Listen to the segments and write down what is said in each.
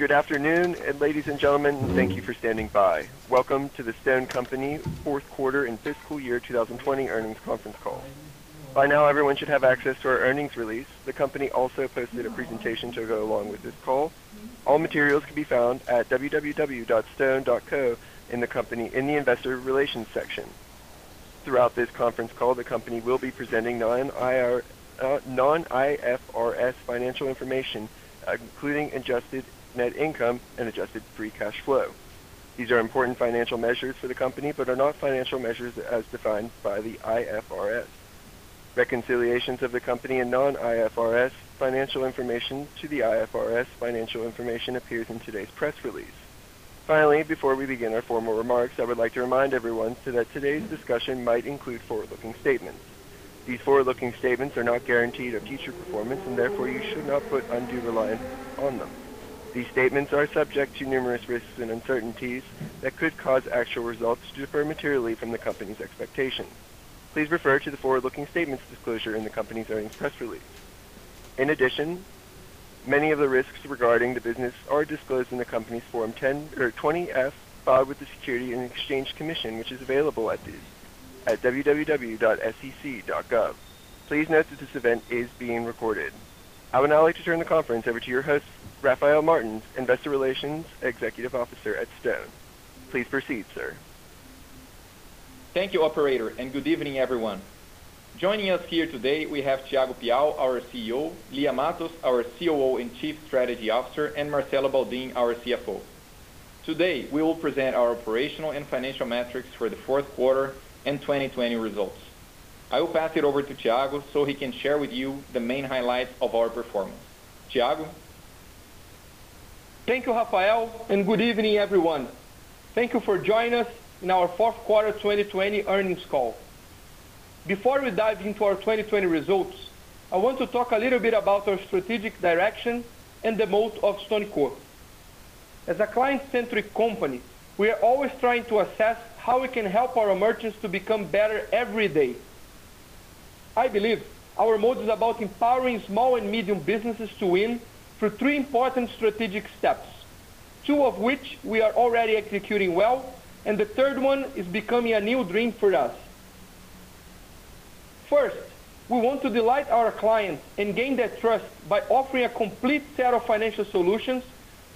Good afternoon, and ladies and gentlemen, thank you for standing by. Welcome to the Stone Company fourth quarter and fiscal year 2020 earnings conference call. By now, everyone should have access to our earnings release. The company also posted a presentation to go along with this call. All materials can be found at www.stone.co in the company in the investor relations section. Throughout this conference call, the company will be presenting non-IFRS uh, financial information, including adjusted net income and adjusted free cash flow. These are important financial measures for the company but are not financial measures as defined by the IFRS. Reconciliations of the company and non-IFRS financial information to the IFRS financial information appears in today's press release. Finally, before we begin our formal remarks, I would like to remind everyone that today's discussion might include forward-looking statements. These forward-looking statements are not guaranteed of future performance, and therefore you should not put undue reliance on them. These statements are subject to numerous risks and uncertainties that could cause actual results to differ materially from the company's expectations. Please refer to the forward-looking statements disclosure in the company's earnings press release. In addition, many of the risks regarding the business are disclosed in the company's Form 20-F filed with the Securities and Exchange Commission, which is available at www.sec.gov. Please note that this event is being recorded. I would now like to turn the conference over to your host, Rafael Martins, Investor Relations Executive Officer at Stone. Please proceed, sir. Thank you, operator, and good evening, everyone. Joining us here today, we have Thiago Piau, our CEO, Lia Matos, our COO and Chief Strategy Officer, and Marcelo Baldin, our CFO. Today, we will present our operational and financial metrics for the fourth quarter and 2020 results. I will pass it over to Thiago so he can share with you the main highlights of our performance. Thiago? Thank you, Rafael, and good evening, everyone. Thank you for joining us in our fourth quarter 2020 earnings call. Before we dive into our 2020 results, I want to talk a little bit about our strategic direction and the moat of StoneCo. As a client-centric company, we are always trying to assess how we can help our merchants to become better every day. I believe our moat is about empowering small and medium businesses to win through three important strategic steps, two of which we are already executing well, and the third one is becoming a new dream for us. First, we want to delight our clients and gain their trust by offering a complete set of financial solutions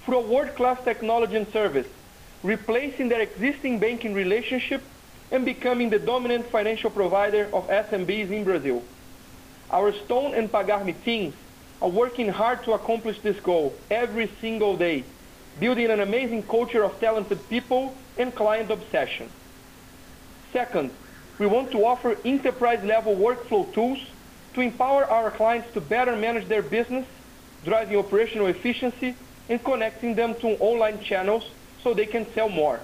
through a world-class technology and service, replacing their existing banking relationship and becoming the dominant financial provider of SMBs in Brazil. Our Stone and Pagar.me teams are working hard to accomplish this goal every single day, building an amazing culture of talented people and client obsession. Second, we want to offer enterprise-level workflow tools to empower our clients to better manage their business, driving operational efficiency and connecting them to online channels so they can sell more.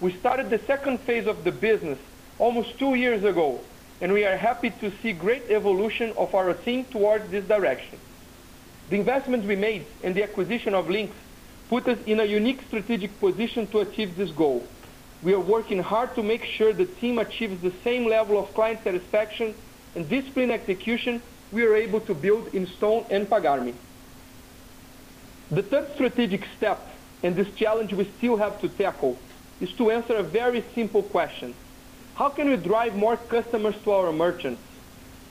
We started the second phase of the business almost two years ago, and we are happy to see great evolution of our team towards this direction. The investments we made and the acquisition of Linx put us in a unique strategic position to achieve this goal. We are working hard to make sure the team achieves the same level of client satisfaction and disciplined execution we are able to build in Stone and Pagar.me. The third strategic step, and this challenge we still have to tackle, is to answer a very simple question: How can we drive more customers to our merchants?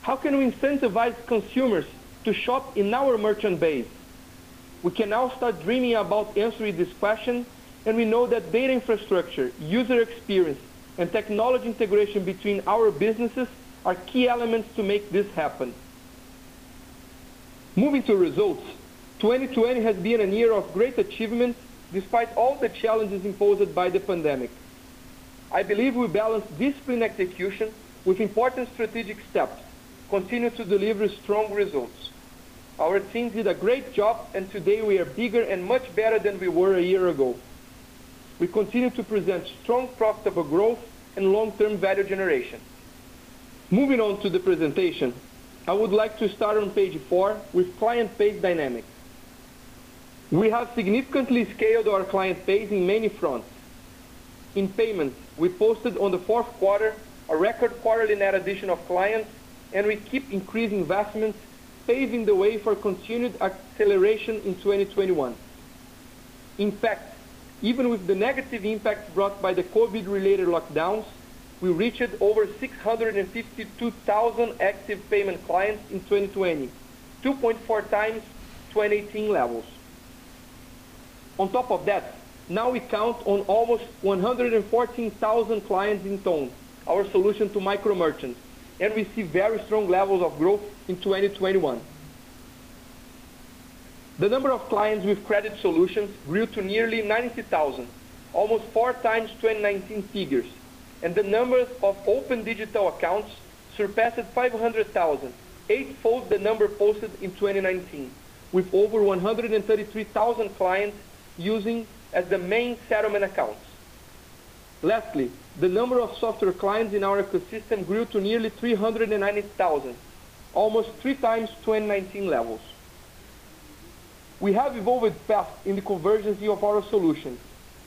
How can we incentivize consumers to shop in our merchant base? We can now start dreaming about answering this question, and we know that data infrastructure, user experience, and technology integration between our businesses are key elements to make this happen. Moving to results, 2020 has been a year of great achievement despite all the challenges imposed by the pandemic. I believe we balanced disciplined execution with important strategic steps, continue to deliver strong results. Our team did a great job, and today we are bigger and much better than we were a year ago. We continue to present strong profitable growth and long-term value generation. Moving on to the presentation, I would like to start on page four with client base dynamics. We have significantly scaled our client base in many fronts. In payments, we posted on the fourth quarter a record quarterly net addition of clients, and we keep increasing investments, paving the way for continued acceleration in 2021. In fact, even with the negative impact brought by the COVID-related lockdowns, we reached over 652,000 active payment clients in 2020, 2.4 times 2018 levels. On top of that, now we count on almost 114,000 clients in Ton, our solution to micro merchants, and we see very strong levels of growth in 2021. The number of clients with credit solutions grew to nearly 90,000, almost four times 2019 figures, and the number of open digital accounts surpassed 500,000, eightfold the number posted in 2019, with over 133,000 clients using as the main settlement accounts. Lastly, the number of software clients in our ecosystem grew to nearly 390,000, almost three times 2019 levels. We have evolved fast in the convergence of our solutions.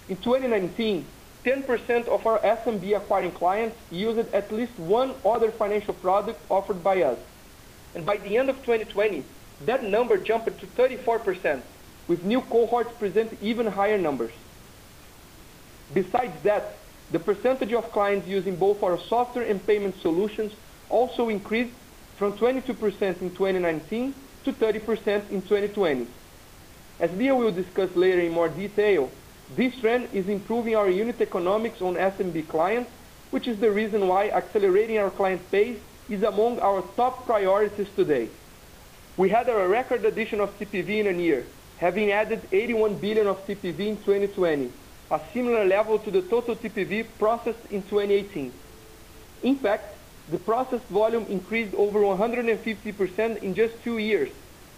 In 2019, 10% of our SMB acquiring clients used at least one other financial product offered by us. And by the end of 2020, that number jumped to 34%, with new cohorts present even higher numbers. Besides that, the percentage of clients using both our software and payment solutions also increased from 22% in 2019 to 30% in 2020. As Lia will discuss later in more detail, this trend is improving our unit economics on SMB clients, which is the reason why accelerating our client base is among our top priorities today. We had a record addition of TPV in a year, having added 81 billion of TPV in 2020, a similar level to the total TPV processed in 2018. In fact, the processed volume increased over 150% in just two years,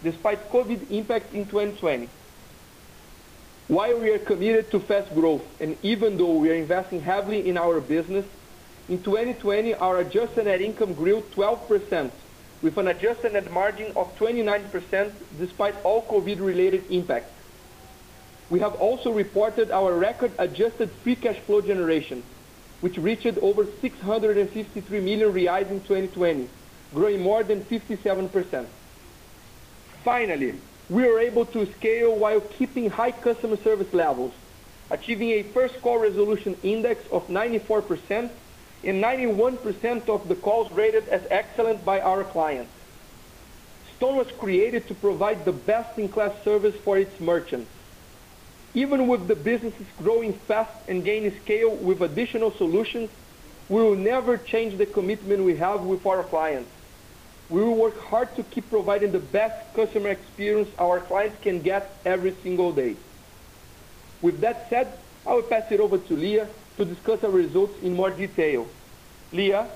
despite COVID impact in 2020. While we are committed to fast growth, and even though we are investing heavily in our business, in 2020, our adjusted net income grew 12%, with an adjusted net margin of 29% despite all COVID-related impacts. We have also reported our record adjusted free cash flow generation, which reached over 653 million reais in 2020, growing more than 57%. Finally, we were able to scale while keeping high customer service levels, achieving a first call resolution index of 94% and 91% of the calls rated as excellent by our clients. Stone was created to provide the best-in-class service for its merchants. Even with the businesses growing fast and gaining scale with additional solutions, we will never change the commitment we have with our clients. We will work hard to keep providing the best customer experience our clients can get every single day. With that said, I will pass it over to Lia to discuss our results in more detail. Lia?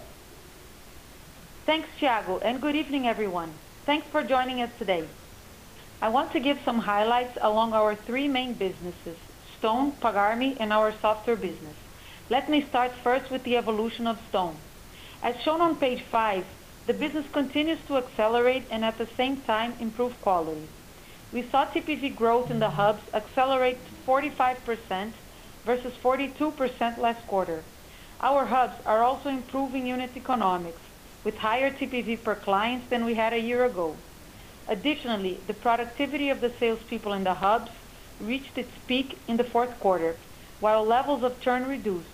Thanks, Thiago, and good evening, everyone. Thanks for joining us today. I want to give some highlights along our three main businesses, Stone, Pagar.me, and our software business. Let me start first with the evolution of Stone. As shown on page five, the business continues to accelerate and at the same time improve quality. We saw TPV growth in the hubs accelerate to 45% versus 42% last quarter. Our hubs are also improving unit economics with higher TPV per client than we had a year ago. Additionally, the productivity of the salespeople in the hubs reached its peak in the fourth quarter, while levels of churn reduced,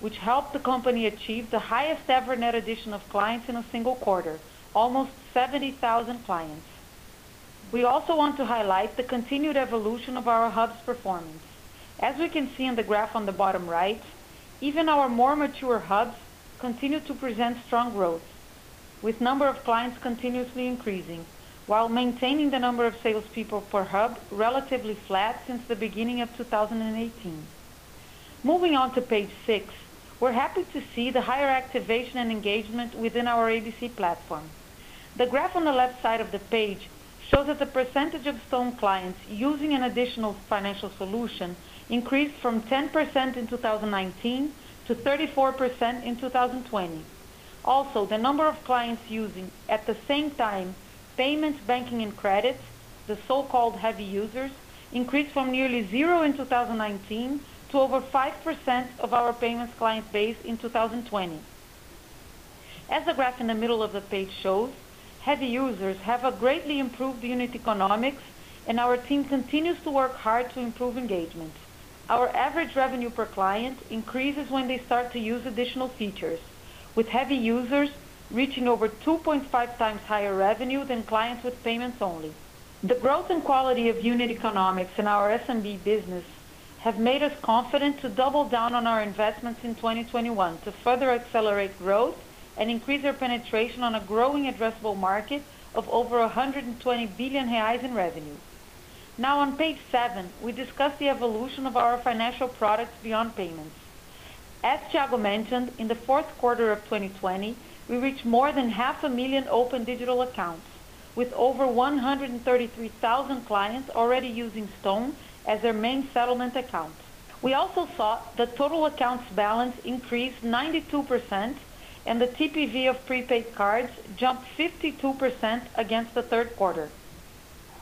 which helped the company achieve the highest ever net addition of clients in a single quarter, almost 70,000 clients. We also want to highlight the continued evolution of our hubs performance. As we can see in the graph on the bottom right, even our more mature hubs continue to present strong growth, with number of clients continuously increasing, while maintaining the number of salespeople per hub relatively flat since the beginning of 2018. Moving on to page six, we're happy to see the higher activation and engagement within our ABC platform. The graph on the left side of the page shows that the percentage of Stone clients using an additional financial solution increased from 10% in 2019 to 34% in 2020. Also, the number of clients using, at the same time, payments, banking, and credit, the so-called heavy users, increased from nearly zero in 2019 to over 5% of our payments client base in 2020. As the graph in the middle of the page shows, heavy users have a greatly improved unit economics and our team continues to work hard to improve engagement. Our average revenue per client increases when they start to use additional features, with heavy users reaching over 2.5 times higher revenue than clients with payments only. The growth and quality of unit economics in our SMB business have made us confident to double down on our investments in 2021 to further accelerate growth and increase our penetration on a growing addressable market of over 120 billion reais in revenue. Now on page seven, we discuss the evolution of our financial products beyond payments. As Thiago mentioned, in the fourth quarter of 2020, we reached more than half a million open digital accounts, with over 133,000 clients already using Stone as their main settlement account. We also saw the total accounts balance increase 92% and the TPV of prepaid cards jumped 52% against the third quarter.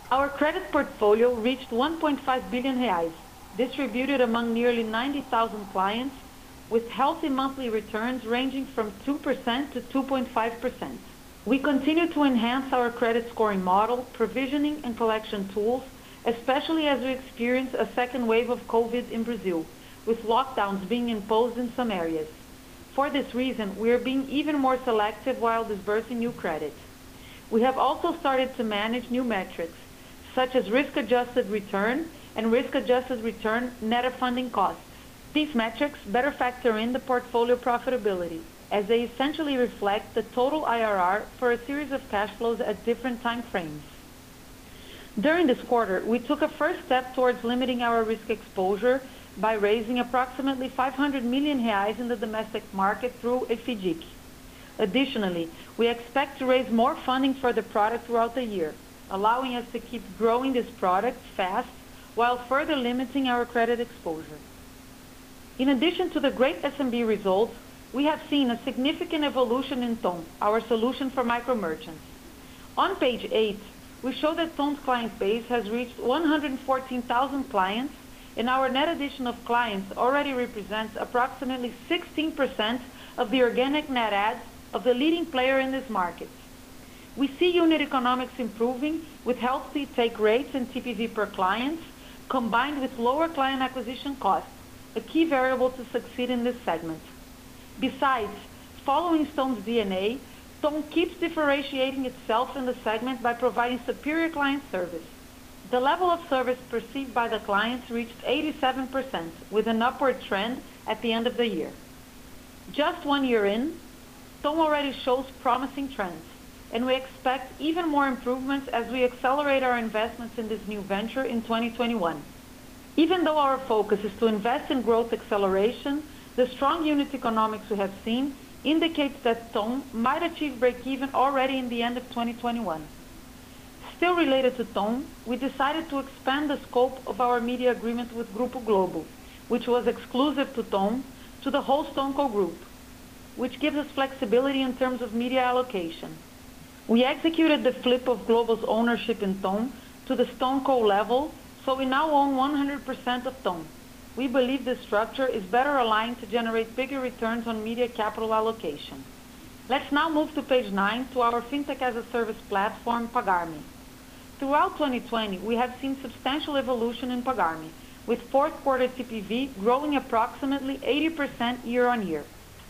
Our credit portfolio reached 1.5 billion reais, distributed among nearly 90,000 clients, with healthy monthly returns ranging from 2% to 2.5%. We continue to enhance our credit scoring model, provisioning, and collection tools, especially as we experience a second wave of COVID in Brazil, with lockdowns being imposed in some areas. For this reason, we are being even more selective while disbursing new credit. We have also started to manage new metrics, such as risk-adjusted return and risk-adjusted return net of funding costs. These metrics better factor in the portfolio profitability, as they essentially reflect the total IRR for a series of cash flows at different time frames. During this quarter, we took a first step towards limiting our risk exposure by raising approximately 500 million reais in the domestic market through FIDC. Additionally, we expect to raise more funding for the product throughout the year, allowing us to keep growing this product fast while further limiting our credit exposure. In addition to the great SMB results, we have seen a significant evolution in Ton, our solution for micro merchants. On page eight, we show that Ton's client base has reached 114,000 clients, and our net addition of clients already represents approximately 16% of the organic net adds of the leading player in this market. We see unit economics improving with healthy take rates and TPV per client, combined with lower client acquisition costs, a key variable to succeed in this segment. Besides, following Stone's DNA, Stone keeps differentiating itself in the segment by providing superior client service. The level of service perceived by the clients reached 87%, with an upward trend at the end of the year. Just one year in, Stone already shows promising trends, and we expect even more improvements as we accelerate our investments in this new venture in 2021. Even though our focus is to invest in growth acceleration, the strong unit economics we have seen indicates that Ton might achieve breakeven already in the end of 2021. Still related to Ton, we decided to expand the scope of our media agreement with Grupo Globo, which was exclusive to Ton, to the whole StoneCo Group, which gives us flexibility in terms of media allocation. We executed the flip of Globo's ownership in Ton to the StoneCo level, so we now own 100% of Ton. We believe this structure is better aligned to generate bigger returns on media capital allocation. Let's now move to page nine to our Fintech-as-a-Service platform, Pagar.me. Throughout 2020, we have seen substantial evolution in Pagar.me, with fourth quarter TPV growing approximately 80% year-on-year.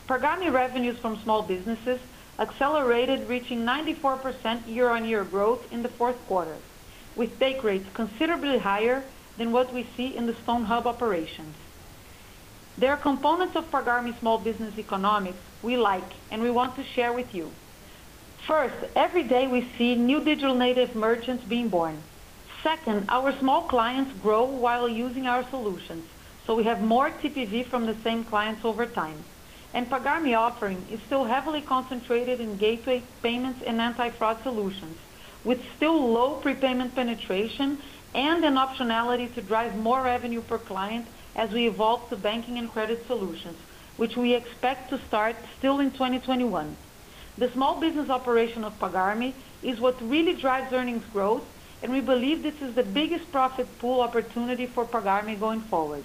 Pagar.me revenues from small businesses accelerated, reaching 94% year-on-year growth in the fourth quarter, with take rates considerably higher than what we see in the StoneHub operations. There are components of Pagar.me small business economics we like and we want to share with you. First, every day we see new digital native merchants being born. Second, our small clients grow while using our solutions, so we have more TPV from the same clients over time. Pagar.me offering is still heavily concentrated in gateway payments and anti-fraud solutions, with still low prepayment penetration and an optionality to drive more revenue per client as we evolve to banking and credit solutions, which we expect to start still in 2021. The small business operation of Pagar.me is what really drives earnings growth, and we believe this is the biggest profit pool opportunity for Pagar.me going forward.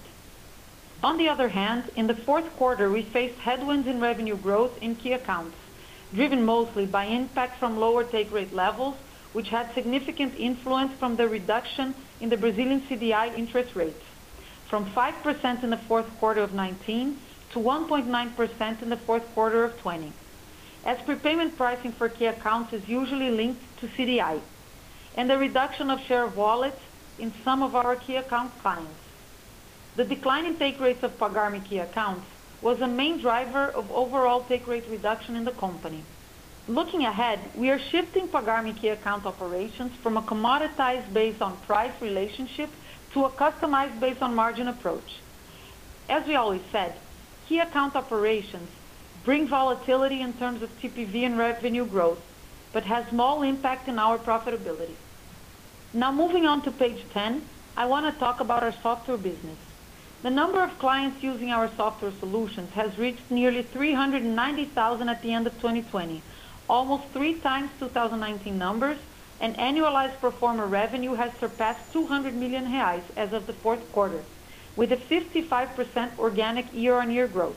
On the other hand, in the fourth quarter, we faced headwinds in revenue growth in key accounts, driven mostly by impact from lower take rate levels, which had significant influence from the reduction in the Brazilian CDI interest rates from 5% in the fourth quarter of 19 to 1.9% in the fourth quarter of 20. As prepayment pricing for key accounts is usually linked to CDI, and the reduction of share of wallet in some of our key account clients. The decline in take rates of Pagar.me key accounts was a main driver of overall take rate reduction in the company. Looking ahead, we are shifting Pagar.me key account operations from a commoditized based on price relationship to a customized based on margin approach. As we always said, key account operations bring volatility in terms of TPV and revenue growth, but has small impact in our profitability. Now moving on to page 10, I want to talk about our software business. The number of clients using our software solutions has reached nearly 390,000 at the end of 2020, almost three times 2019 numbers, and annualized pro forma revenue has surpassed 200 million reais as of the fourth quarter, with a 55% organic year-on-year growth,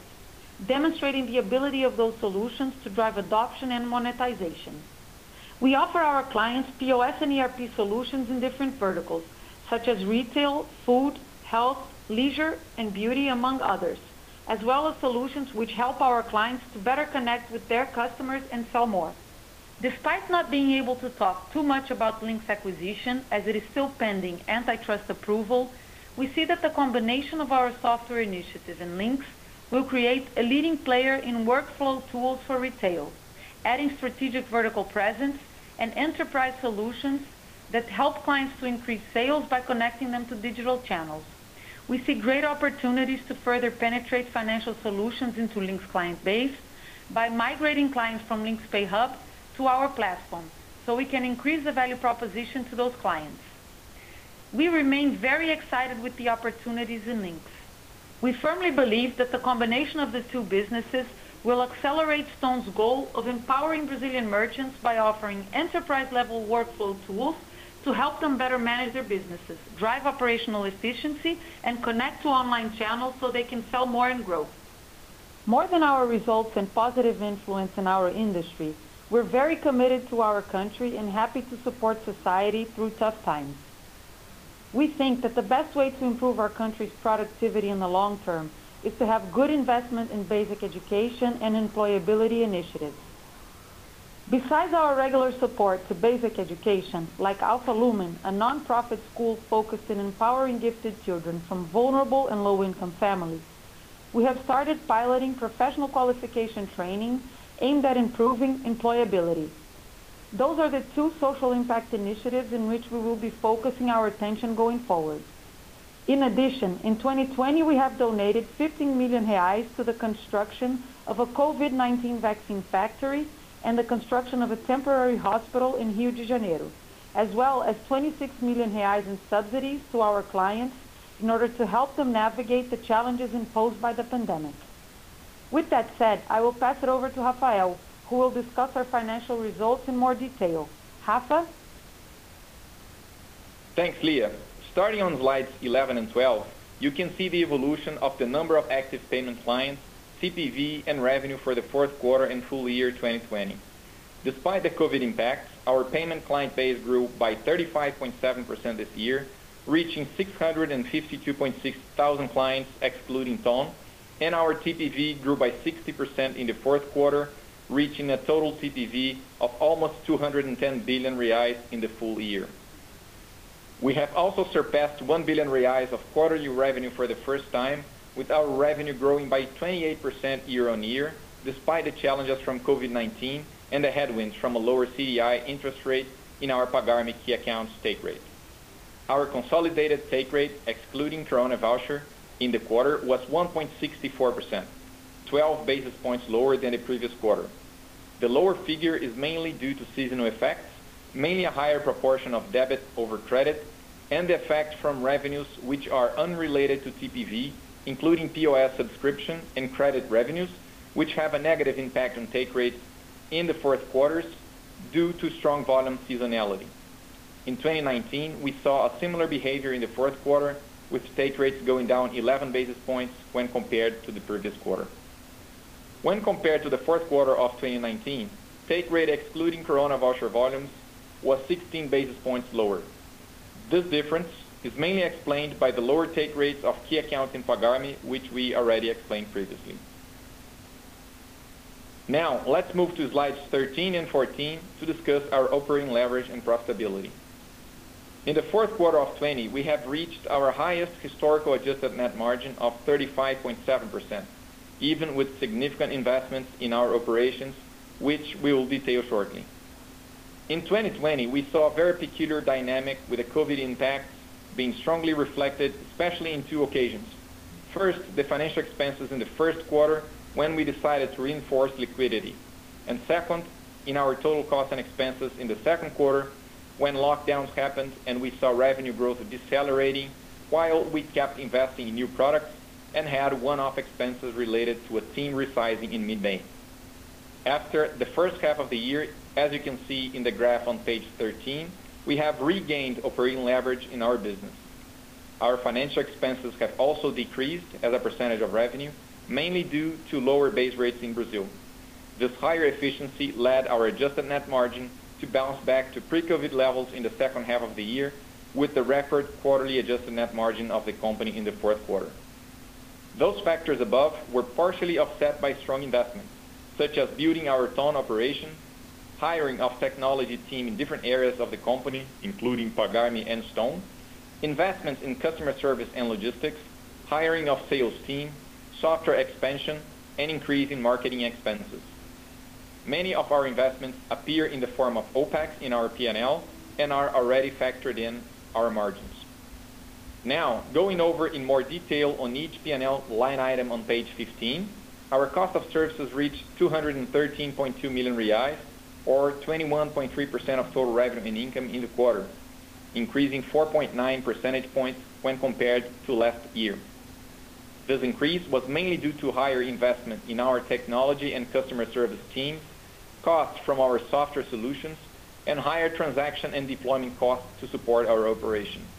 demonstrating the ability of those solutions to drive adoption and monetization. We offer our clients POS and ERP solutions in different verticals, such as retail, food, health, leisure, and beauty, among others, as well as solutions which help our clients to better connect with their customers and sell more. Despite not being able to talk too much about Linx acquisition, as it is still pending antitrust approval, we see that the combination of our software initiative and Linx will create a leading player in workflow tools for retail, adding strategic vertical presence and enterprise solutions that help clients to increase sales by connecting them to digital channels. We see great opportunities to further penetrate financial solutions into Linx client base by migrating clients from Linx Pay Hub to our platform, so we can increase the value proposition to those clients. We remain very excited with the opportunities in Linx. We firmly believe that the combination of the two businesses will accelerate Stone's goal of empowering Brazilian merchants by offering enterprise-level workflow tools to help them better manage their businesses, drive operational efficiency, and connect to online channels so they can sell more and grow. More than our results and positive influence in our industry, we're very committed to our country and happy to support society through tough times. We think that the best way to improve our country's productivity in the long term is to have good investment in basic education and employability initiatives. Besides our regular support to basic education, like Alpha Lumen, a non-profit school focused in empowering gifted children from vulnerable and low-income families, we have started piloting professional qualification training aimed at improving employability. Those are the two social impact initiatives in which we will be focusing our attention going forward. In addition, in 2020, we have donated 15 million reais to the construction of a COVID-19 vaccine factory and the construction of a temporary hospital in Rio de Janeiro, as well as 26 million reais in subsidies to our clients in order to help them navigate the challenges imposed by the pandemic. With that said, I will pass it over to Rafael, who will discuss our financial results in more detail. Rafa? Thanks, Lia. Starting on slides 11 and 12, you can see the evolution of the number of active payment clients, TPV, and revenue for the fourth quarter and full year 2020. Despite the COVID impacts, our payment client base grew by 35.7% this year, reaching 652.6 thousand clients excluding Ton, and our TPV grew by 60% in the fourth quarter, reaching a total TPV of almost 210 billion reais in the full year. We have also surpassed 1 billion reais of quarterly revenue for the first time, with our revenue growing by 28% year-on-year, despite the challenges from COVID-19 and the headwinds from a lower CDI interest rate in our Pagar.me key accounts take rate. Our consolidated take rate, excluding Corona voucher, in the quarter was 1.64%, 12 basis points lower than the previous quarter. The lower figure is mainly due to seasonal effects, mainly a higher proportion of debit over credit, and the effect from revenues which are unrelated to TPV, including POS subscription and credit revenues, which have a negative impact on take rates in the fourth quarters due to strong volume seasonality. In 2019, we saw a similar behavior in the fourth quarter, with take rates going down 11 basis points when compared to the previous quarter. When compared to the fourth quarter of 2019, take rate excluding Corona voucher volumes was 16 basis points lower. This difference is mainly explained by the lower take rates of key accounts in Pagar.me, which we already explained previously. Now, let's move to slides 13 and 14 to discuss our operating leverage and profitability. In the fourth quarter of 2020, we have reached our highest historical adjusted net margin of 35.7%, even with significant investments in our operations, which we will detail shortly. In 2020, we saw a very peculiar dynamic with the COVID impact being strongly reflected, especially in two occasions. First, the financial expenses in the first quarter when we decided to reinforce liquidity. Second, in our total cost and expenses in the second quarter when lockdowns happened and we saw revenue growth decelerating while we kept investing in new products and had one-off expenses related to a team resizing in mid-May. After the first half of the year, as you can see in the graph on page 13, we have regained operating leverage in our business. Our financial expenses have also decreased as a percentage of revenue, mainly due to lower base rates in Brazil. This higher efficiency led our adjusted net margin to bounce back to pre-COVID levels in the second half of the year with the record quarterly adjusted net margin of the company in the fourth quarter. Those factors above were partially offset by strong investments, such as building our Ton operation, hiring of technology team in different areas of the company, including Pagar.me and Stone, investments in customer service and logistics, hiring of sales team, software expansion, and increase in marketing expenses. Many of our investments appear in the form of OpEx in our P&L and are already factored in our margins. Now, going over in more detail on each P&L line item on page 15, our cost of services reached 213.2 million reais, or 21.3% of total revenue and income in the quarter, increasing 4.9 percentage points when compared to last year. This increase was mainly due to higher investment in our technology and customer service teams, costs from our software solutions, and higher transaction and deployment costs to support our operation.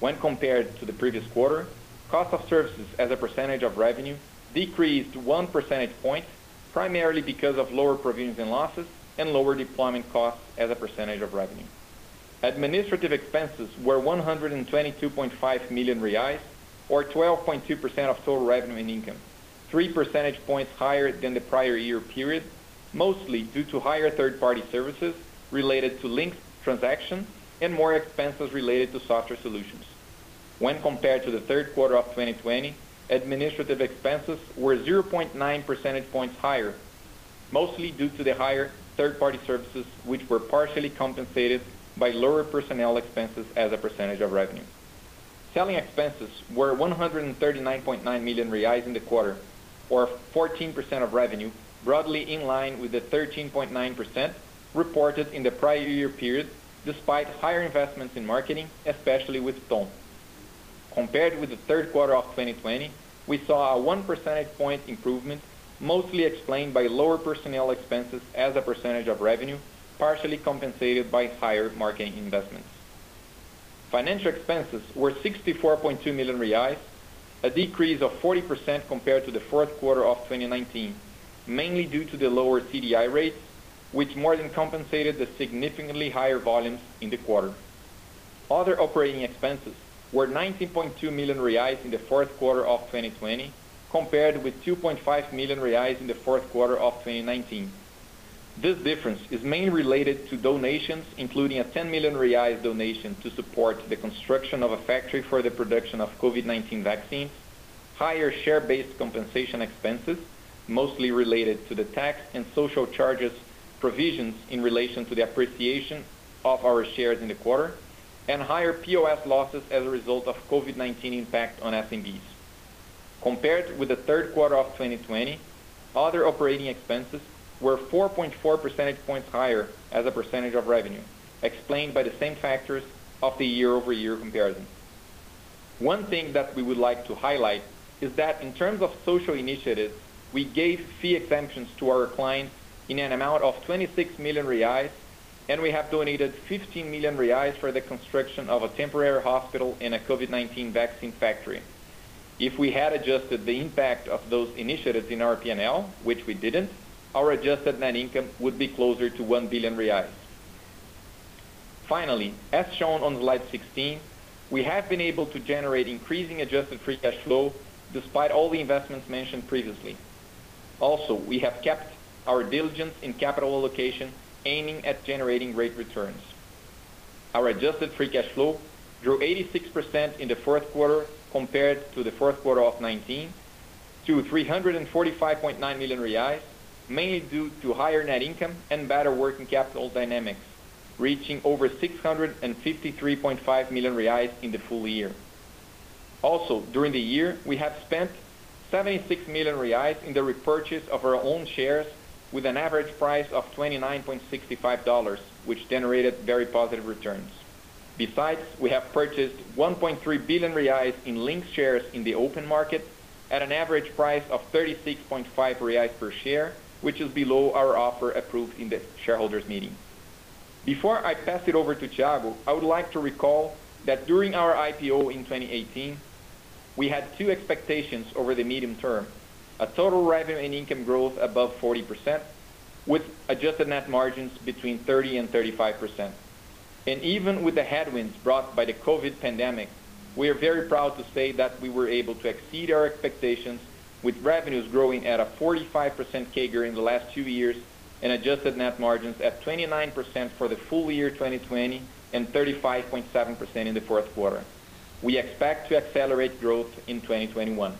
When compared to the previous quarter, cost of services as a percentage of revenue decreased one percentage point, primarily because of lower provisions and losses and lower deployment costs as a percentage of revenue. Administrative expenses were 122.5 million reais, or 12.2% of total revenue and income, three percentage points higher than the prior year period, mostly due to higher third-party services related to Linx transactions and more expenses related to software solutions. When compared to the third quarter of 2020, administrative expenses were 0.9 percentage points higher, mostly due to the higher third-party services, which were partially compensated by lower personnel expenses as a percentage of revenue. Selling expenses were 139.9 million reais in the quarter, or 14% of revenue, broadly in line with the 13.9% reported in the prior year period, despite higher investments in marketing, especially with Ton. Compared with the third quarter of 2020, we saw a one percentage point improvement, mostly explained by lower personnel expenses as a percentage of revenue, partially compensated by higher marketing investments. Financial expenses were 64.2 million reais, a decrease of 40% compared to the fourth quarter of 2019, mainly due to the lower CDI rates, which more than compensated the significantly higher volumes in the quarter. Other operating expenses were 19.2 million reais in the fourth quarter of 2020, compared with 2.5 million reais in the fourth quarter of 2019. This difference is mainly related to donations, including a 10 million reais donation to support the construction of a factory for the production of COVID-19 vaccines, higher share-based compensation expenses, mostly related to the tax and social charges provisions in relation to the appreciation of our shares in the quarter, and higher POS losses as a result of COVID-19 impact on SMBs. Compared with the third quarter of 2020, other operating expenses were 4.4 percentage points higher as a percentage of revenue, explained by the same factors of the year-over-year comparison. One thing that we would like to highlight is that in terms of social initiatives, we gave fee exemptions to our clients in an amount of 26 million reais, and we have donated 15 million reais for the construction of a temporary hospital and a COVID-19 vaccine factory. If we had adjusted the impact of those initiatives in our P&L, which we didn't, our adjusted net income would be closer to 1 billion reais. Finally, as shown on slide 16, we have been able to generate increasing adjusted free cash flow despite all the investments mentioned previously. Also, we have kept our diligence in capital allocation, aiming at generating great returns. Our adjusted free cash flow grew 86% in the fourth quarter compared to the fourth quarter of 2019 to 345.9 million reais, mainly due to higher net income and better working capital dynamics, reaching over 653.5 million reais in the full year. Also, during the year, we have spent 76 million reais in the repurchase of our own shares with an average price of $29.65, which generated very positive returns. Besides, we have purchased 1.3 billion reais in Linx shares in the open market at an average price of 36.5 reais per share, which is below our offer approved in the shareholders meeting. Before I pass it over to Thiago, I would like to recall that during our IPO in 2018, we had two expectations over the medium term, a total revenue and income growth above 40%, with adjusted net margins between 30 and 35%. And even with the headwinds brought by the COVID pandemic, we are very proud to say that we were able to exceed our expectations with revenues growing at a 45% CAGR in the last two years and adjusted net margins at 29% for the full year 2020 and 35.7% in the fourth quarter. We expect to accelerate growth in 2021.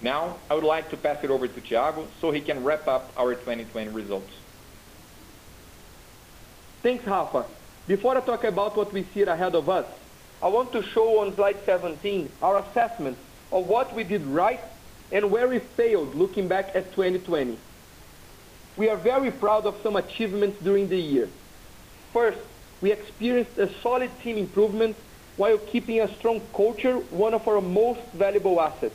Now, I would like to pass it over to Thiago so he can wrap up our 2020 results. Thanks, Rafa. Before I talk about what we see ahead of us, I want to show on slide 17 our assessment of what we did right and where we failed looking back at 2020. We are very proud of some achievements during the year. First, we experienced a solid team improvement while keeping a strong culture, one of our most valuable assets.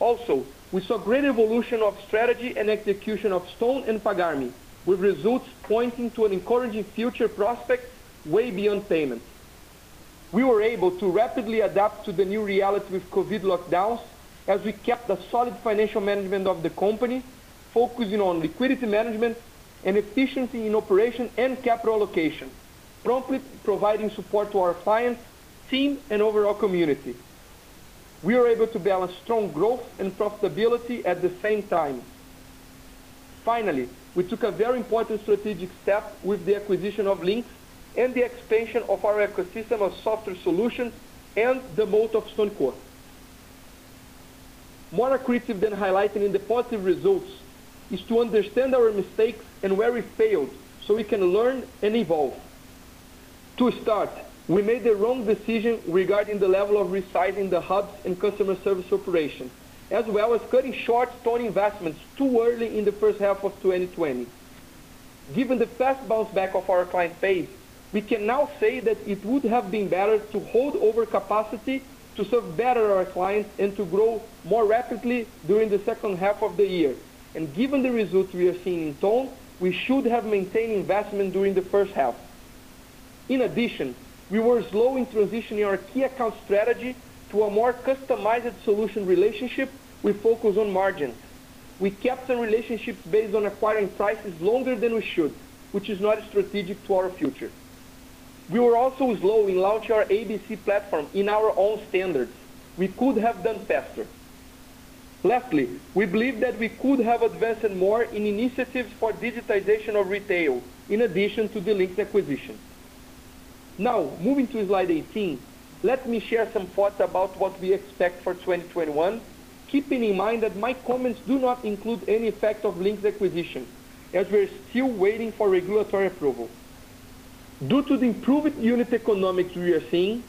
Also, we saw great evolution of strategy and execution of Stone and Pagar.me, with results pointing to an encouraging future prospect way beyond payments. We were able to rapidly adapt to the new reality with COVID lockdowns as we kept the solid financial management of the company, focusing on liquidity management and efficiency in operation and capital allocation, promptly providing support to our clients, team, and overall community. We were able to balance strong growth and profitability at the same time. Finally, we took a very important strategic step with the acquisition of Linx and the expansion of our ecosystem of software solutions and the moat of StoneCo. More accretive than highlighting in the positive results is to understand our mistakes and where we failed so we can learn and evolve. To start, we made the wrong decision regarding the level of resizing the hubs and customer service operation, as well as cutting short Stone investments too early in the first half of 2020. Given the fast bounce back of our client base, we can now say that it would have been better to hold over capacity to serve better our clients and to grow more rapidly during the second half of the year. And Given the results we are seeing in Stone, we should have maintained investment during the first half. In addition, we were slow in transitioning our key account strategy to a more customized solution relationship with focus on margins. We kept some relationships based on acquiring prices longer than we should, which is not strategic to our future. We were also slow in launching our ABC platform in our own standards. We could have done faster. Lastly, we believe that we could have advanced more in initiatives for digitization of retail, in addition to the Linx acquisition. Now, moving to slide 18, let me share some thoughts about what we expect for 2021, keeping in mind that my comments do not include any effect of Linx acquisition, as we're still waiting for regulatory approval. Due to the improved unit economics we are seeing,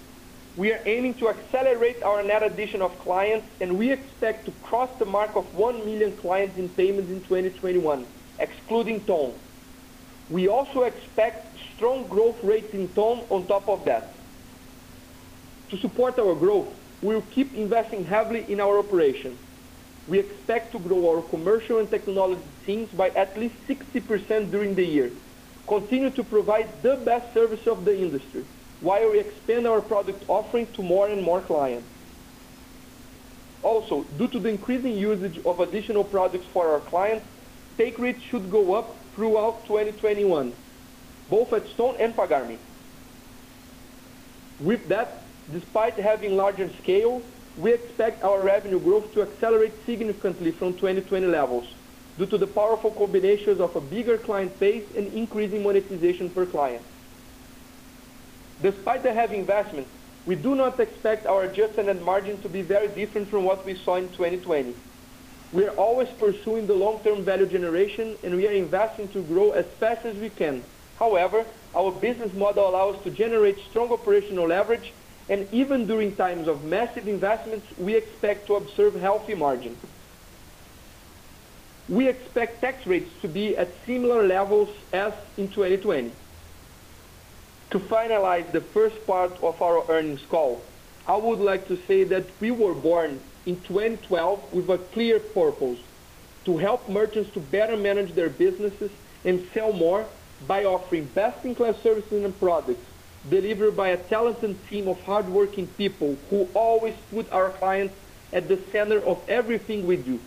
we are aiming to accelerate our net addition of clients, and we expect to cross the mark of 1 million clients in payments in 2021, excluding Ton. We also expect strong growth rates in Ton on top of that. To support our growth, we will keep investing heavily in our operation. We expect to grow our commercial and technology teams by at least 60% during the year, continue to provide the best service of the industry, while we expand our product offering to more and more clients. Also, due to the increasing usage of additional products for our clients, take rates should go up throughout 2021, both at Stone and Pagar.me. With that, despite having larger scale, we expect our revenue growth to accelerate significantly from 2020 levels due to the powerful combinations of a bigger client base and increasing monetization per client. Despite the heavy investment, we do not expect our adjusted net margin to be very different from what we saw in 2020. We are always pursuing the long-term value generation, and we are investing to grow as fast as we can. However, our business model allows us to generate strong operational leverage, and even during times of massive investments, we expect to observe healthy margins. We expect tax rates to be at similar levels as in 2020. To finalize the first part of our earnings call, I would like to say that we were born in 2012 with a clear purpose: to help merchants to better manage their businesses and sell more by offering best-in-class services and products delivered by a talented team of hardworking people who always put our clients at the center of everything we do.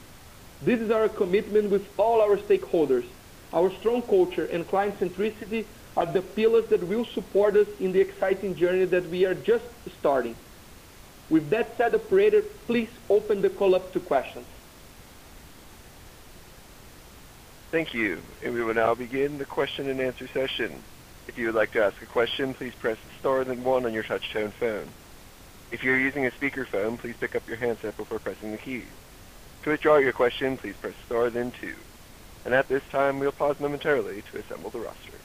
This is our commitment with all our stakeholders. Our strong culture and client centricity are the pillars that will support us in the exciting journey that we are just starting. With that said, operator, please open the call up to questions. Thank you. And we will now begin the question and answer session. If you would like to ask a question, please press star then one on your touch-tone phone. If you're using a speakerphone, please pick up your handset before pressing the keys. To withdraw your question, please press star then two. And At this time, we'll pause momentarily to assemble the roster.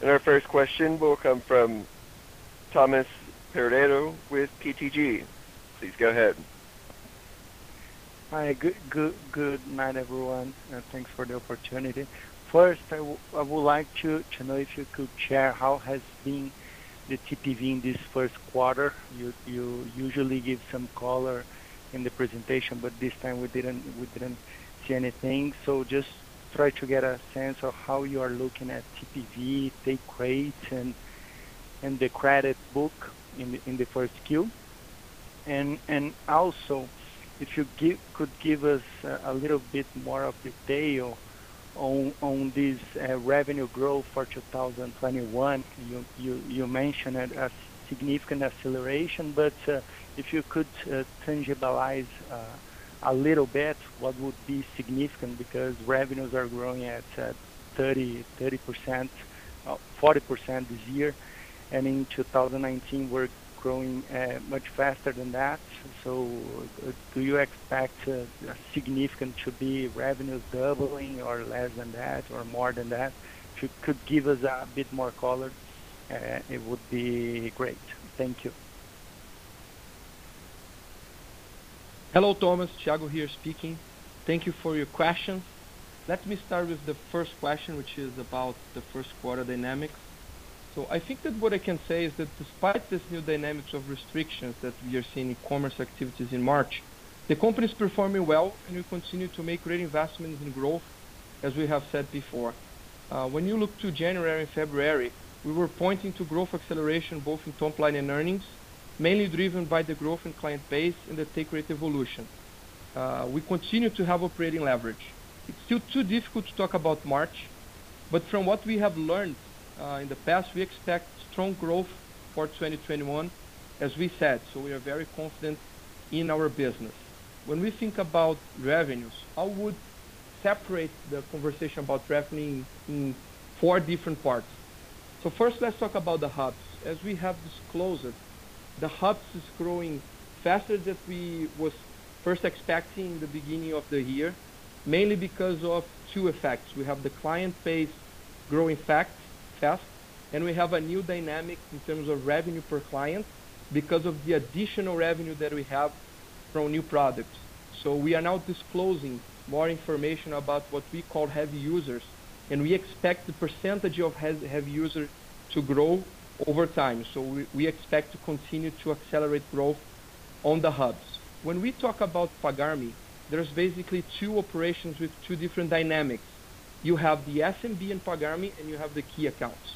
And our first question will come from Thomas Peredo with BTG. Please go ahead. Hi. Good good good night, everyone, and thanks for the opportunity. First, I would like to know if you could share how has been the TPV in this first quarter. You usually give some color in the presentation, but this time we didn't see anything. So just try to get a sense of how you are looking at TPV, take rates, and the credit book in the first Q. And, and also, if you could give us a little bit more of detail on this uh, revenue growth for 2021. You you you mentioned a significant acceleration, but uh, if you could uh, tangibilize a little bit what would be significant, because revenues are growing at 30%, 40% this year, and in 2019, we're growing uh, much faster than that. So uh, do you expect uh, significant to be revenues doubling or less than that or more than that? If you could give us a bit more color, it would be great. Thank you. Hello, Thomas. Thiago here speaking. Thank you for your questions. Let me start with the first question, which is about the first quarter dynamics. I think that what I can say is that despite this new dynamics of restrictions that we are seeing in commerce activities in March, the company is performing well, and we continue to make great investments in growth, as we have said before. Uh, when you look to January and February, we were pointing to growth acceleration both in top line and earnings, mainly driven by the growth in client base and the take rate evolution. Uh, we continue to have operating leverage. It's still too difficult to talk about March, but from what we have learned Uh, in the past, we expect strong growth for 2021, as we said. So we are very confident in our business. When we think about revenues, I would separate the conversation about revenue in four different parts. First, let's talk about the hubs. As we have disclosed, the hubs is growing faster than we was first expecting in the beginning of the year, mainly because of two effects. We have the client base growing and we have a new dynamic in terms of revenue per client because of the additional revenue that we have from new products. So we are now disclosing more information about what we call heavy users, and we expect the percentage of heavy users to grow over time. So we expect to continue to accelerate growth on the hubs. When we talk about Pagar.me, there's basically two operations with two different dynamics. You have the SMB in Pagar.me, and you have the key accounts.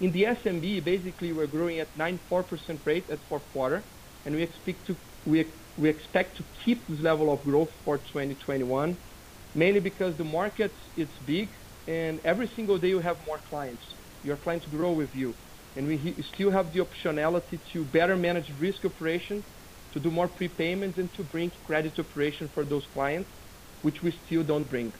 In the SMB, basically, we're growing at 94% rate at fourth quarter, and we expect to we we expect to keep this level of growth for 2021, mainly because the market is big, and every single day you have more clients. your clients grow with you. And we still have the optionality to better manage risk operation, to do more prepayments, and to bring credit operation for those clients, which we still don't bring.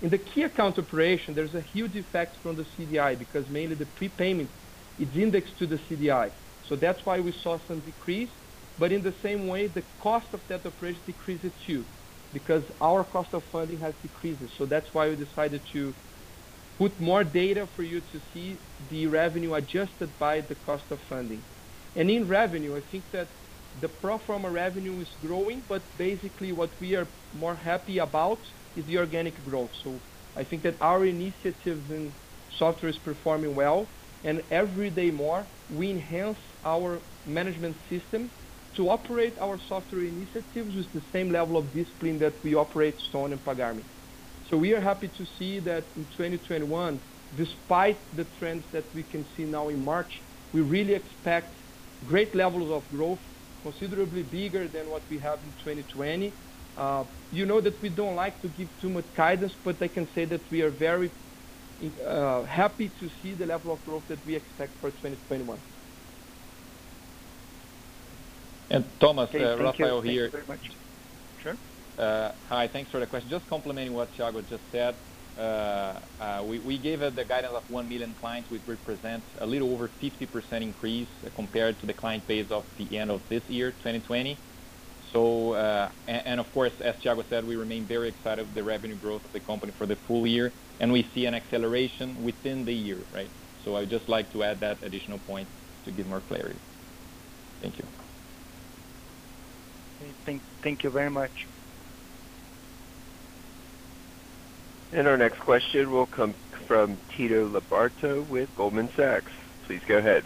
In the key account operation, there's a huge effect from the CDI because mainly the prepayment is indexed to the CDI. So that's why we saw some decrease. But in the same way, the cost of that operation decreases too, because our cost of funding has decreased. So that's why we decided to put more data for you to see the revenue adjusted by the cost of funding. And in revenue, I think that the pro forma revenue is growing, but basically what we are more happy about is the organic growth. So I think that our initiatives in software is performing well, and every day more, we enhance our management system to operate our software initiatives with the same level of discipline that we operate Stone and Pagar.me. So we are happy to see that in 2021, despite the trends that we can see now in March, we really expect great levels of growth, considerably bigger than what we have in 2020. Uh, you know that we don't like to give too much guidance, but I can say that we are very uh, happy to see the level of growth that we expect for 2021. And Thomas, Okay, uh, thank you. Rafael Thank you here. very much. Sure. Uh, Hi, thanks for the question. Just complementing what Thiago just said. uh, uh, We we gave uh, the guidance of 1 million clients, which represents a little over 50% increase uh, compared to the client base of the end of this year, 2020. So, uh, and and Of course, as Thiago said, we remain very excited with the revenue growth of the company for the full year, and we see an acceleration within the year, right? So I'd just like to add that additional point to give more clarity. Thank you. Thank, thank you very much. And our next question will come from Tito Labarta with Goldman Sachs. Please go ahead.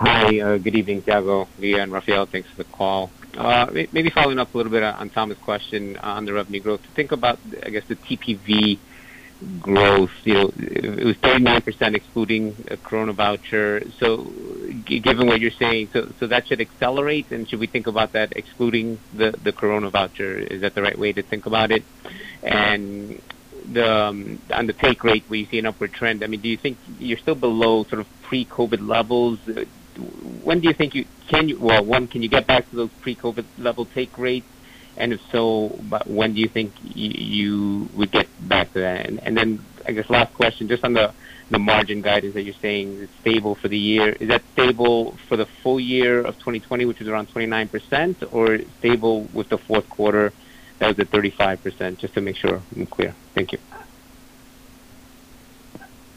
Hi, uh, good evening, Thiago, Lia, and Rafael. Thanks for the call. Uh, Maybe following up a little bit on Thomas' question on the revenue growth. To think about, I guess, the TPV growth, you know, it was 39% excluding a Corona voucher. So given what you're saying, so so that should accelerate, and should we think about that excluding the Corona voucher? Is that the right way to think about it? And the um, on the take rate, where you see an upward trend, I mean, do you think you're still below sort of pre-COVID levels? When do you think you can you... Well, one, can you get back to those pre-COVID level take rates? And if so, when do you think you, would get back to that? And, then I guess last question, just on the, the margin guidance that you're saying is stable for the year. Is that stable for the full year of 2020, which is around 29%, or stable with the fourth quarter that was at 35%? Just to make sure I'm clear. Thank you.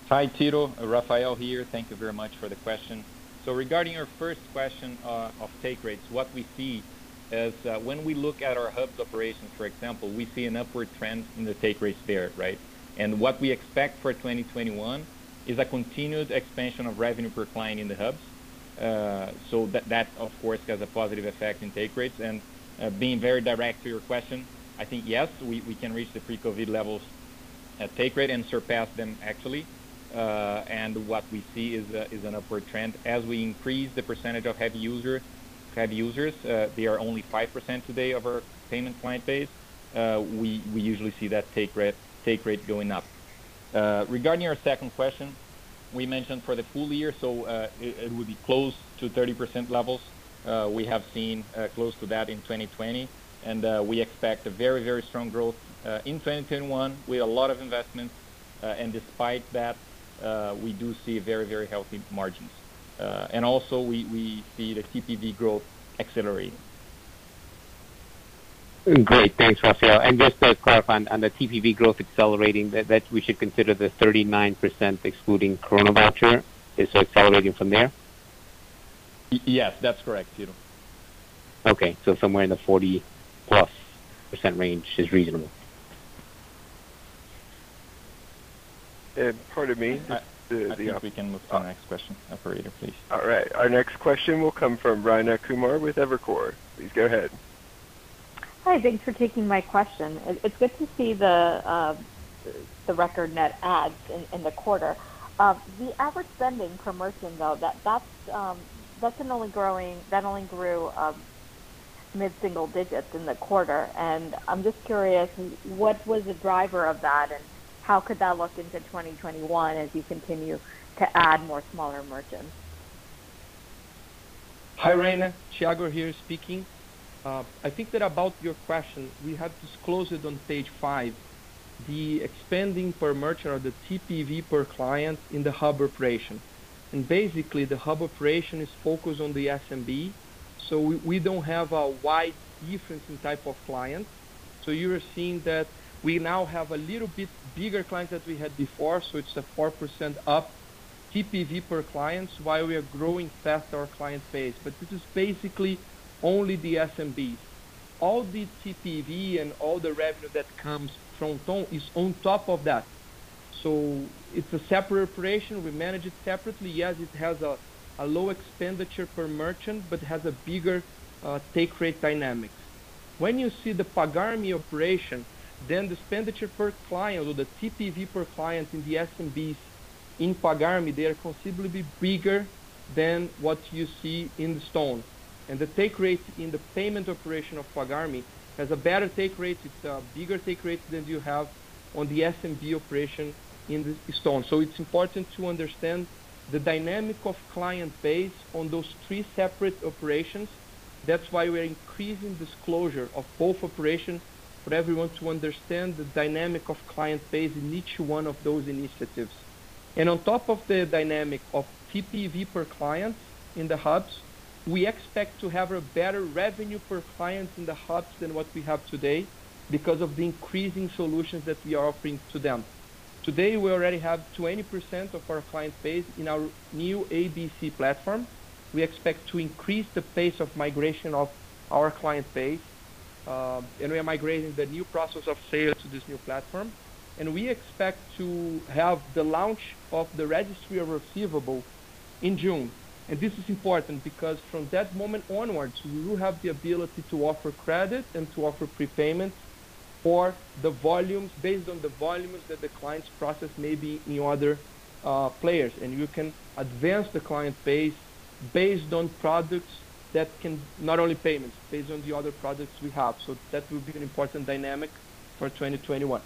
Hi, Tito. Rafael here. Thank you very much for the question. So regarding your first question uh, of take rates, what we see is uh, when we look at our hubs operations, for example, we see an upward trend in the take rates there, right? And what we expect for 2021 is a continued expansion of revenue per client in the hubs. Uh, so that, of course, has a positive effect in take rates. And uh, being very direct to your question, I think, yes, we, we can reach the pre-COVID levels at take rate and surpass them, actually. Uh, and what we see is, uh, is an upward trend. As we increase the percentage of heavy user, heavy users, uh, they are only 5% today of our payment client base, uh, we, we usually see that take rate, take rate going up. Uh, regarding your second question, we mentioned for the full year, so uh, it, would be close to 30% levels. We have seen close to that in 2020, and we expect a very, very strong growth in 2021 with a lot of investments, and despite that, we do see very, very healthy margins. Uh, and also, we, we see the TPV growth accelerating. Great. Thanks, Rafael. And just to clarify on, the TPV growth accelerating, that, that we should consider the 39% excluding Corona voucher is accelerating from there? Yes, that's correct, Tito. Okay, so somewhere in the 40 plus percent range is reasonable. And pardon me, I- the, I the think op- we can move to the next question. Operator, please. All right. Our next question will come from Rayna Kumar with Evercore. Please go ahead. Hi, thanks for taking my question. It- It's good to see the uh, the record net adds in, in the quarter. Um, the average spending per merchant, though, that that's um, that's an only growing that only grew um, mid single digits in the quarter. And I'm just curious, what was the driver of that, and how could that look into 2021 as you continue to add more smaller merchants? Hi, Rayna. Thiago here speaking. Uh, I think that about your question, we have disclosed it on page five, the expanding per merchant or the TPV per client in the hub operation. And basically, the hub operation is focused on the SMB, so we, don't have a wide difference in type of clients. So you're seeing that we now have a little bit bigger clients that we had before, so it's a 4% up TPV per client while we are growing fast our client base. But this is basically only the SMBs. All the TPV and all the revenue that comes from Ton is on top of that. So it's a separate operation. We manage it separately. Yes, it has a, a low expenditure per merchant, but has a bigger uh, take rate dynamics. When you see the Pagar.me operation, then the expenditure per client or the TPV per client in the SMBs in Pagar.me, they are considerably bigger than what you see in the Stone. And the take rate in the payment operation of Pagar.me has a better take rate. It's a bigger take rate than you have on the SMB operation in the Stone. So it's important to understand the dynamic of client base on those three separate operations. That's why we're increasing disclosure of both operations for everyone to understand the dynamic of client base in each one of those initiatives. And on top of the dynamic of TPV per client in the hubs, we expect to have a better revenue per client in the hubs than what we have today because of the increasing solutions that we are offering to them. Today, we already have 20% of our client base in our new ABC platform. We expect to increase the pace of migration of our client base, uh, and we are migrating the new process of sale to this new platform. And we expect to have the launch of the registry of receivable in June. And this is important because from that moment onwards, we will have the ability to offer credit and to offer prepayment for the volumes based on the volumes that the clients process maybe in other uh, players. And you can advance the client base based on products that can not only payments, based on the other products we have. So that will be an important dynamic for 2021.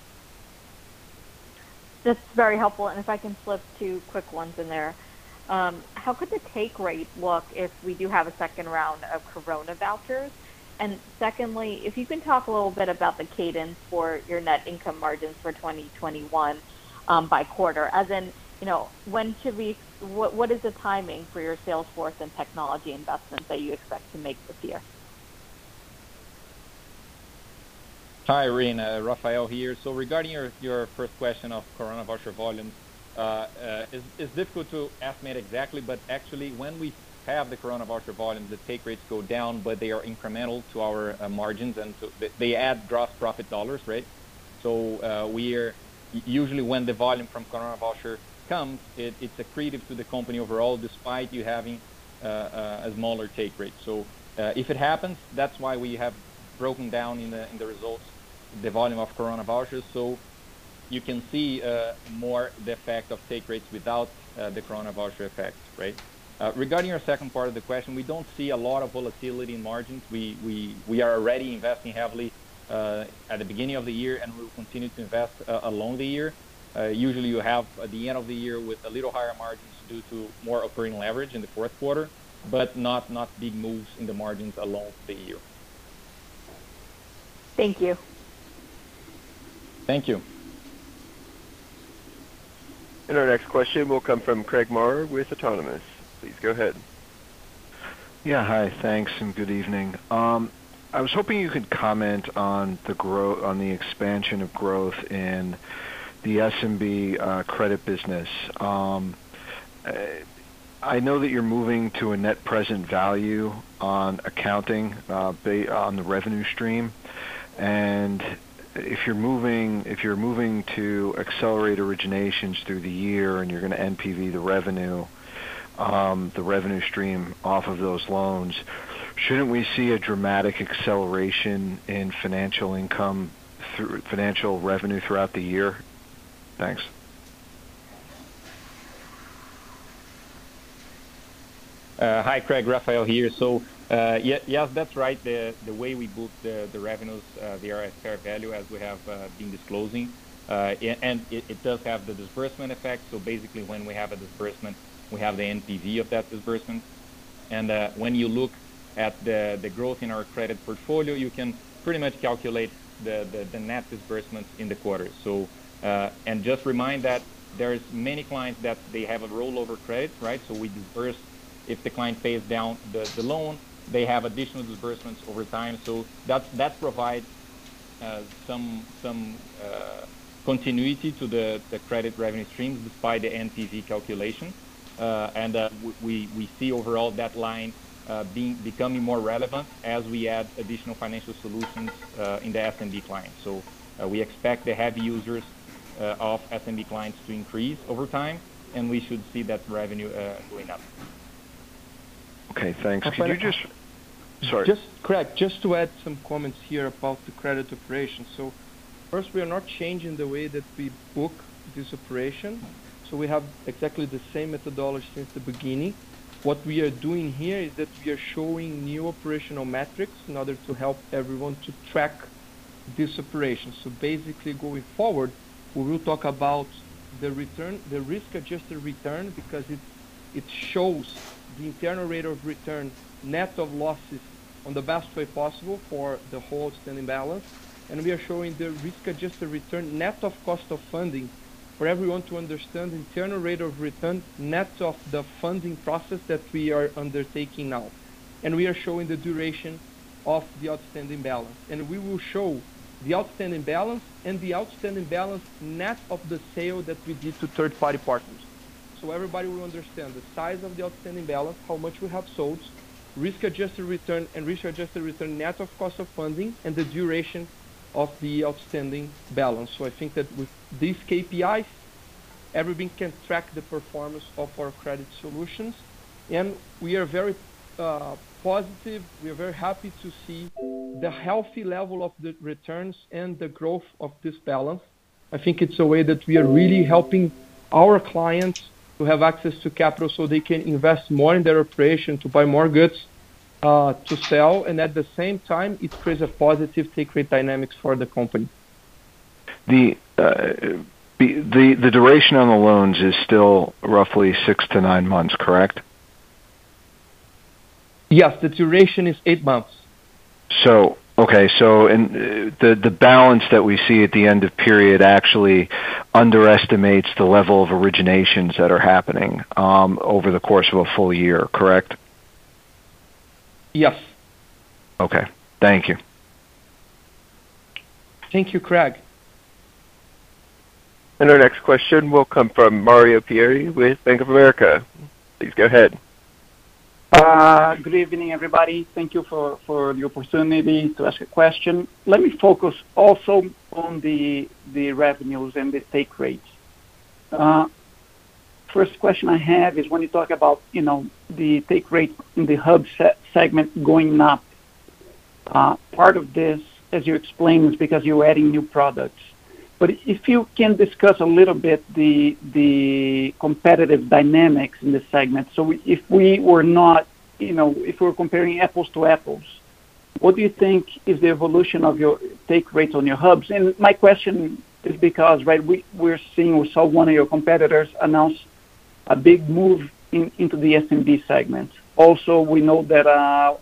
That's very helpful. And if I can slip two quick ones in there. Um, how could the take rate look if we do have a second round of Corona vouchers? And secondly, if you can talk a little bit about the cadence for your net income margins for 2021 um, by quarter, as in, you know, when should we, what, what is the timing for your sales force and technology investments that you expect to make this year? Hi, Irene. Uh, Rafael here. So regarding your, your first question of Corona voucher volumes, uh, uh, it's, it's difficult to estimate exactly, but actually when we have the Corona voucher volumes, the take rates go down, but they are incremental to our uh, margins and to, they add gross profit dollars, right? So uh, we are usually when the volume from Corona voucher comes, it, it's accretive to the company overall, despite you having uh, uh, a smaller take rate. So if it happens, that's why we have broken down in the in the results the volume of Corona vouchers. So you can see uh, more the effect of take rates without uh, the Corona voucher effect, right? Uh, regarding your second part of the question, we don't see a lot of volatility in margins. We, we, we are already investing heavily uh, at the beginning of the year and we'll continue to invest uh, along the year. Uh, usually you have at the end of the year with a little higher margins due to more operating leverage in the fourth quarter, but not, not big moves in the margins along the year. Thank you. Thank you. And our next question will come from Craig Maurer with Autonomous. Please go ahead. Yeah, hi. Thanks, and good evening. Um, I was hoping you could comment on the growth, on the expansion of growth in the SMB uh, credit business. Um, I know that you're moving to a net present value on accounting uh, on the revenue stream, and if you're moving if you're moving to accelerate originations through the year and you're going to NPV the revenue um, the revenue stream off of those loans, shouldn't we see a dramatic acceleration in financial income through financial revenue throughout the year? Thanks. Uh, hi, Craig. Rafael here. So uh, yes, that's right. The the way we book the revenues, uh, they are at fair value as we have been disclosing. and it does have the disbursement effect. So basically, when we have a disbursement, we have the NPV of that disbursement. And when you look at the growth in our credit portfolio, you can pretty much calculate the net disbursements in the quarter. So, and just remind that there's many clients that they have a rollover credit, right? So we disburse if the client pays down the loan, they have additional disbursements over time. So that provides uh, some some uh, continuity to the credit revenue streams despite the NPV calculation. And we we see overall that line being becoming more relevant as we add additional financial solutions in the SMB clients. So we expect the heavy users Uh, of SMB clients to increase over time, and we should see that revenue uh, going up. Okay, thanks. Uh, Could you just... Sorry. Just, Craig, just to add some comments here about the credit operation. So first, we are not changing the way that we book this operation, so we have exactly the same methodology since the beginning. What we are doing here is that we are showing new operational metrics in order to help everyone to track this operation. So basically, going forward, we will talk about the return, the risk-adjusted return, because it it shows the internal rate of return, net of losses on the best way possible for the whole outstanding balance. And we are showing the risk-adjusted return, net of cost of funding, for everyone to understand the internal rate of return, net of the funding process that we are undertaking now. And we are showing the duration of the outstanding balance. And we will show the outstanding balance and the outstanding balance net of the sale that we did to third-party partners. So everybody will understand the size of the outstanding balance, how much we have sold, risk-adjusted return, and risk-adjusted return net of cost of funding, and the duration of the outstanding balance. So I think that with these KPIs, everyone can track the performance of our credit solutions. And we are very positive, we are very happy to see the healthy level of the returns and the growth of this balance. I think it's a way that we are really helping our clients to have access to capital so they can invest more in their operation, to buy more goods uh, to sell, and at the same time, it creates a positive take rate dynamics for the company. The the the duration on the loans is still roughly six to nine months, correct? Yes, the duration is 8 months. So, okay. So, uh, the the balance that we see at the end of period actually underestimates the level of originations that are happening um, over the course of a full year, correct? Yes. Okay. Thank you. Thank you, Craig. And our next question will come from Mario Pieri with Bank of America. Please go ahead. Uh, good evening, everybody. Thank you for for the opportunity to ask a question. Let me focus also on the the revenues and the take rates. Uh, first question I have is when you talk about, you know, the take rate in the hub segment going up, uh, part of this, as you explained, is because you're adding new products. But if you can discuss a little bit the competitive dynamics in this segment. So if we were not, you know, if we're comparing apples to apples, what do you think is the evolution of your take rates on your hubs? And my question is because, right, we're seeing, we saw one of your competitors announce a big move into the SMB segment. Also, we know that uh,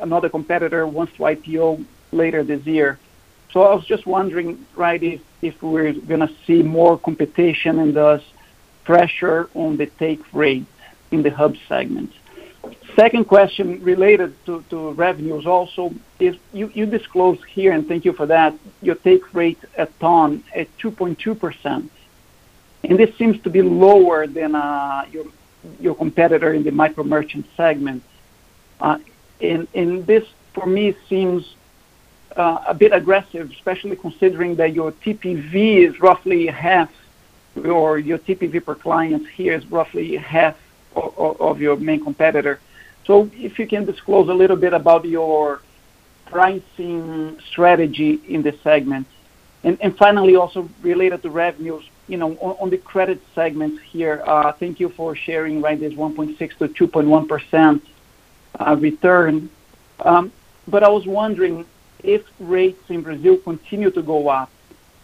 another competitor wants to IPO later this year. So I was just wondering, right, if we're gonna see more competition and thus pressure on the take rate in the hub segment. Second question related to revenues also, is you disclose here, and thank you for that, your take rate at Ton at 2.2%, and this seems to be lower than uh, your your competitor in the micro merchant segment. Uh, and this, for me, seems Uh, a bit aggressive, especially considering that your TPV is roughly half, or your TPV per client here is roughly half of your main competitor. So if you can disclose a little bit about your pricing strategy in this segment. And finally, also related to revenues, you know, on the credit segment here, uh, thank you for sharing, right, this 1.6%-2.1% uh, return. Um, but I was wondering if rates in Brazil continue to go up,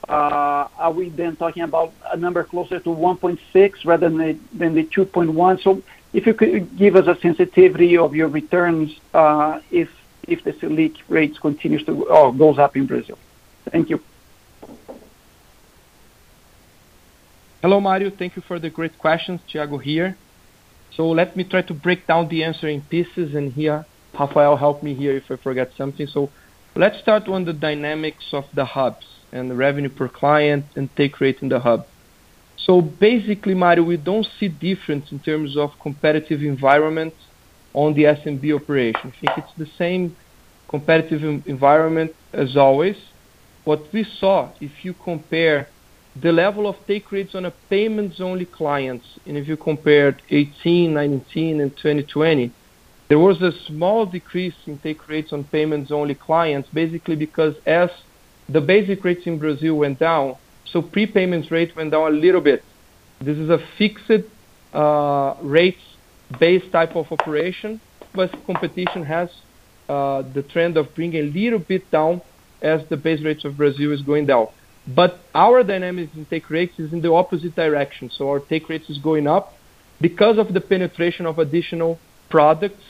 uh, are we then talking about a number closer to 1.6 rather than than the 2.1? So, If you could give us a sensitivity of your returns, uh, if if the Selic rates continues to or goes up in Brazil. Thank you. Hello, Mario. Thank you for the great questions. Thiago here. So let me try to break down the answer in pieces, and here, Rafael help me here if I forget something. Let's start on the dynamics of the hubs and the revenue per client and take rate in the hub. So basically, Mario, we don't see difference in terms of competitive environment on the SMB operation. I think it's the same competitive environment as always. What we saw, if you compare the level of take rates on a payments-only clients, and if you compared 18, 19, and 2020, there was a small decrease in take rates on payments-only clients, basically because as the basic rates in Brazil went down, so prepayments rate went down a little bit. This is a fixed uh, rates-based type of operation, but competition has uh, the trend of bringing a little bit down as the base rates of Brazil is going down. But our dynamics in take rates is in the opposite direction. So our take rates is going up because of the penetration of additional products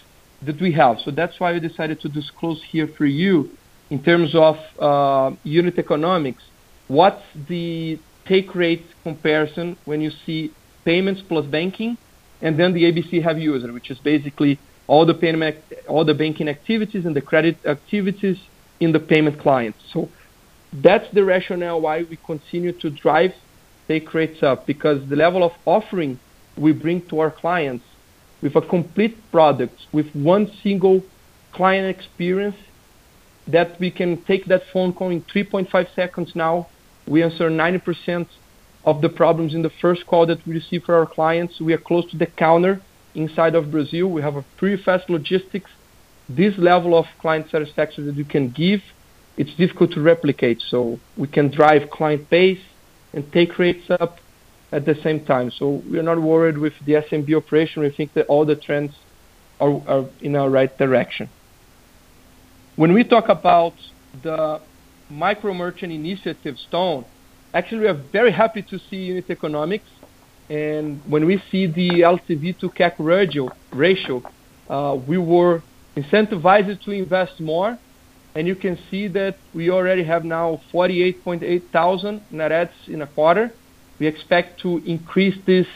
that we have. So that's why we decided to disclose here for you in terms of uh, unit economics, what's the take rate comparison when you see payments plus banking, and then the ABC heavy user, which is basically all the payment all the banking activities and the credit activities in the payment clients. So that's the rationale why we continue to drive take rates up, because the level of offering we bring to our clients with a complete product, with one single client experience, that we can take that phone call in 3.5 seconds now. We answer 90% of the problems in the first call that we receive for our clients. We are close to the counter inside of Brazil. We have a pretty fast logistics. This level of client satisfaction that we can give, it's difficult to replicate. So we can drive client base and take rates up at the same time. So we are not worried with the SMB operation. We think that all the trends are in our right direction. When we talk about the micro merchant initiative, Ton, actually, we are very happy to see unit economics. And when we see the LTV to CAC ratio, uh, we were incentivized to invest more. And you can see that we already have now 48,800 net adds in a quarter. We expect to increase this.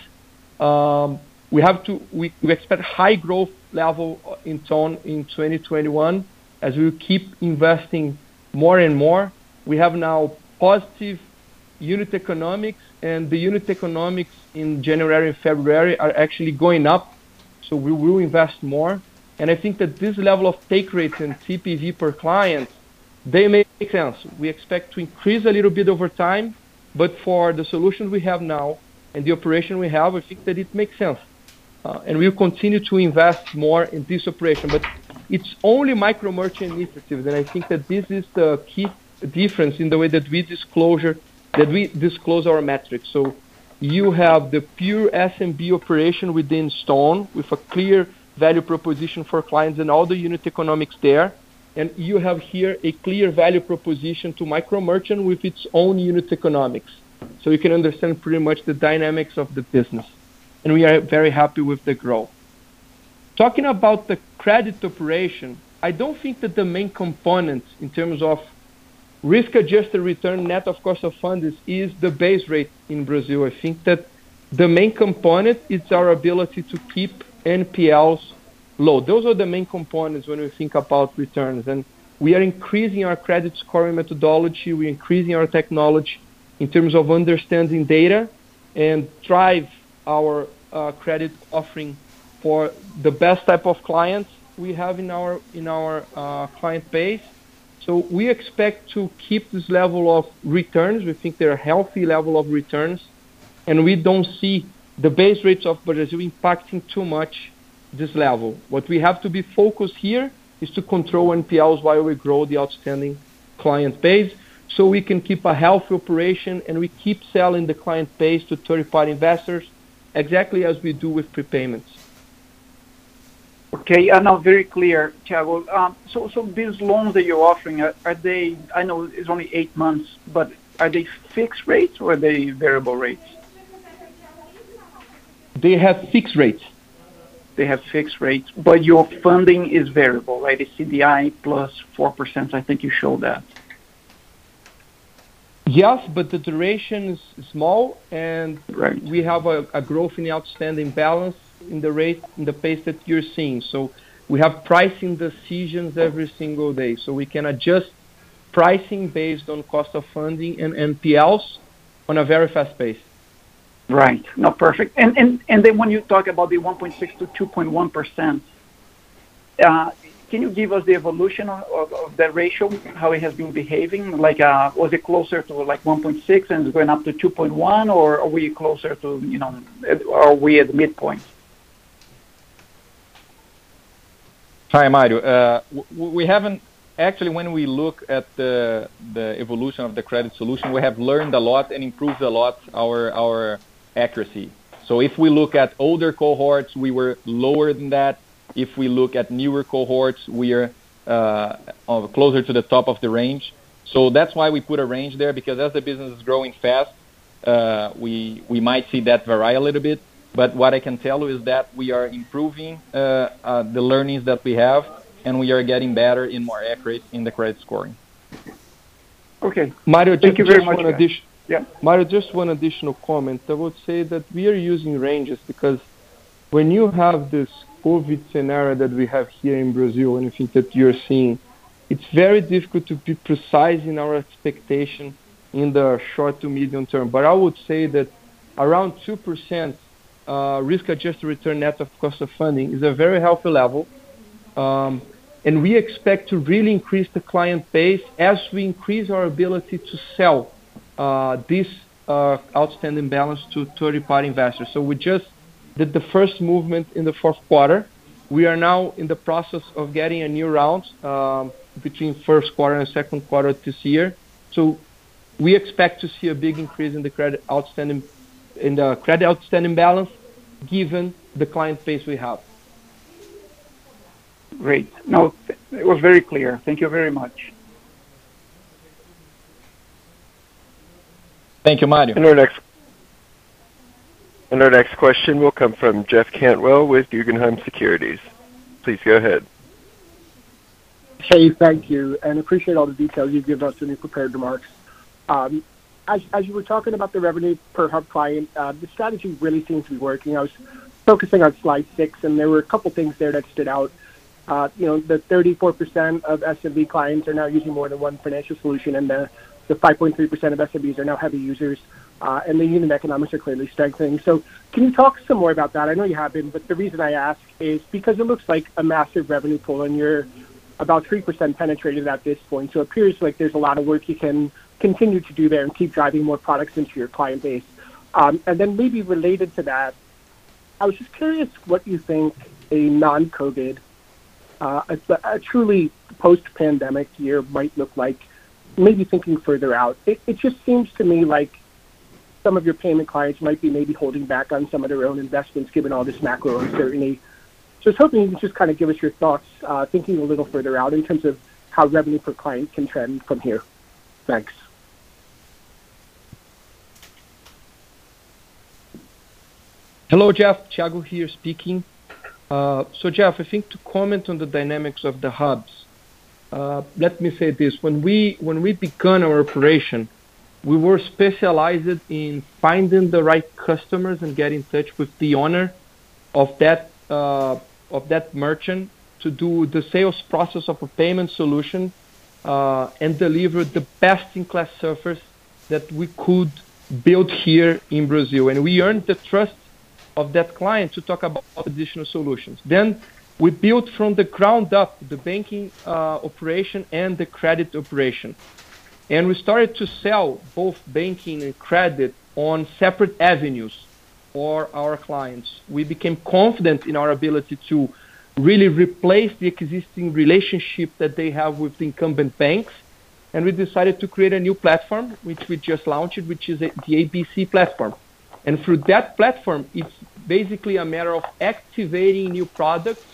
Um we have to we expect high growth level in Stone in 2021 as we keep investing more and more. We have now positive unit economics, and the unit economics in January and February are actually going up. So we will invest more. And I think that this level of take rates and TPV per client, they make sense. We expect to increase a little bit over time, but for the solutions we have now and the operation we have, I think that it makes sense. Uh, and we'll continue to invest more in this operation. But it's only micro merchant initiatives, and I think that this is the key difference in the way that we disclosure that we disclose our metrics. So you have the pure SMB operation within Stone with a clear value proposition for clients and all the unit economics there. And you have here a clear value proposition to micro merchant with its own unit economics. So you can understand pretty much the dynamics of the business. And we are very happy with the growth. Talking about the credit operation, I don't think that the main component in terms of risk-adjusted return net of cost of funds is the base rate in Brazil. I think that the main component is our ability to keep NPLs low. Those are the main components when we think about returns. And we are increasing our credit scoring methodology. We're increasing our technology in terms of understanding data and drive our credit offering for the best type of clients we have in our in our uh, client base. So we expect to keep this level of returns. We think they're a healthy level of returns, and we don't see the base rates of Brazil impacting too much this level. What we have to be focused here is to control NPLs while we grow the outstanding client base so we can keep a healthy operation and we keep selling the client base to third-party investors exactly as we do with prepayments. Okay. Uh, now very clear, Thiago. Um, so these loans that you're offering, are are they I know it's only eight months, but are they fixed rates or are they variable rates? They have fixed rates. They have fixed rates, but your funding is variable, right? It's CDI plus 4%. I think you showed that. Yes, but the duration is small, and Right. we have a growth in the outstanding balance in the rate, in the pace that you're seeing. So we have pricing decisions every single day, so we can adjust pricing based on cost of funding and NPLs on a very fast pace. Right. No, perfect. And and and then when you talk about the 1.6 to 2.1 percent, uh, can you give us the evolution of, of, of that ratio? How it has been behaving? Like, uh, was it closer to like 1.6 and it's going up to 2.1, or are we closer to you know, are we at the midpoint? Hi, Mario. Uh, we haven't actually, when we look at the the evolution of the credit solution, we have learned a lot and improved a lot our our accuracy. So if we look at older cohorts, we were lower than that. If we look at newer cohorts, we are uh, closer to the top of the range. So that's why we put a range there, because as the business is growing fast, uh, we we might see that vary a little bit. But what I can tell you is that we are improving uh, the learnings that we have, and we are getting better and more accurate in the credit scoring. Okay. Mario, Thank just, you very much. Yeah. Mario, just one additional comment. I would say that we are using ranges because when you have this COVID scenario that we have here in Brazil, and I think that you're seeing, it's very difficult to be precise in our expectation in the short to medium term. But I would say that around 2% uh, risk-adjusted return net of cost of funding is a very healthy level. Um, and we expect to really increase the client base as we increase our ability to sell this uh, outstanding balance to third-party investors. So we just did the first movement in the fourth quarter. We are now in the process of getting a new round um, between first quarter and second quarter this year. So we expect to see a big increase in the credit outstanding in the credit outstanding balance, given the client base we have. Great. No, it was very clear. Thank you very much. Thank you, Mario. And our next and our next question will come from Jeff Cantwell with Guggenheim Securities. Please go ahead. Hey, thank you, and appreciate all the details you've given us in your prepared remarks. Um, as, as you were talking about the revenue per hub client, uh, the strategy really seems to be working. I was focusing on slide six, and there were a couple things there that stood out. Uh, you know, the 34% of SMB clients are now using more than one financial solution, and the, the 5.3% of SMBs are now heavy users, uh, and the unit economics are clearly strengthening. So can you talk some more about that? I know you have been, but the reason I ask is because it looks like a massive revenue pool, and you're about 3% penetrated at this point. So it appears like there's a lot of work you can continue to do there and keep driving more products into your client base. Um, and then maybe related to that, I was just curious what you think a non-COVID, uh, a, a truly post-pandemic year might look like, maybe thinking further out. It, it just seems to me like some of your payment clients might be maybe holding back on some of their own investments given all this macro uncertainty. So I was hoping you could just kind of give us your thoughts, uh, thinking a little further out in terms of how revenue per client can trend from here. Thanks. Hello, Jeff. Thiago here speaking. Uh, so, Jeff, I think to comment on the dynamics of the hubs, let me say this: when we when we began our operation, we were specialized in finding the right customers and get in touch with the owner of that uh, of that merchant to do the sales process of a payment solution uh, and deliver the best-in-class service that we could build here in Brazil. And we earned the trust of that client to talk about additional solutions. We built from the ground up the banking uh, operation and the credit operation. And we started to sell both banking and credit on separate avenues for our clients. We became confident in our ability to really replace the existing relationship that they have with the incumbent banks. And we decided to create a new platform, which we just launched, which is the ABC platform. And through that platform, it's basically a matter of activating new products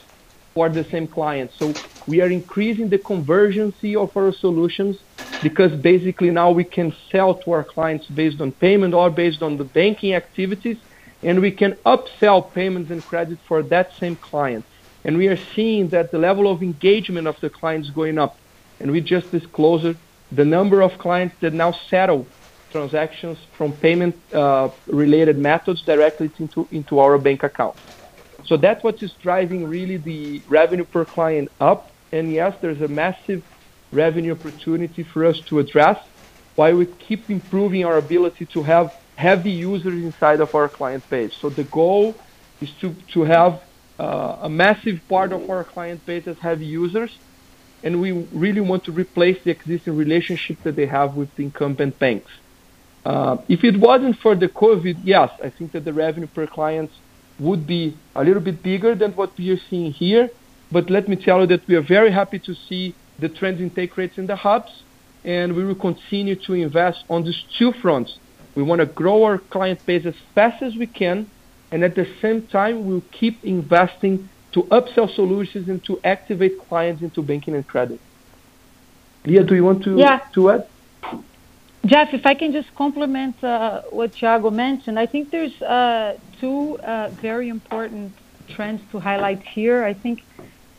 for the same client. So we are increasing the convergency of our solutions because basically now we can sell to our clients based on payment or based on the banking activities, and we can upsell payments and credit for that same client. And we are seeing that the level of engagement of the clients going up. And we just disclosed the number of clients that now settle transactions from payment uh, related methods directly into, into our bank account. So that's what is driving really the revenue per client up. And yes, there's a massive revenue opportunity for us to address while we keep improving our ability to have heavy users inside of our client base. So the goal is to, to have uh, a massive part of our client base as heavy users, and we really want to replace the existing relationship that they have with the incumbent banks. Uh, if it wasn't for the COVID, yes, I think that the revenue per client would be a little bit bigger than what we are seeing here. But let me tell you that we are very happy to see the trends in take rates in the hubs, and we will continue to invest on these two fronts. We want to grow our client base as fast as we can, and at the same time, we'll keep investing to upsell solutions and to activate clients into banking and credit. Lia, do you want to to add? Jeff, if I can just complement uh, what Thiago mentioned, I think there's uh, two uh, very important trends to highlight here. I think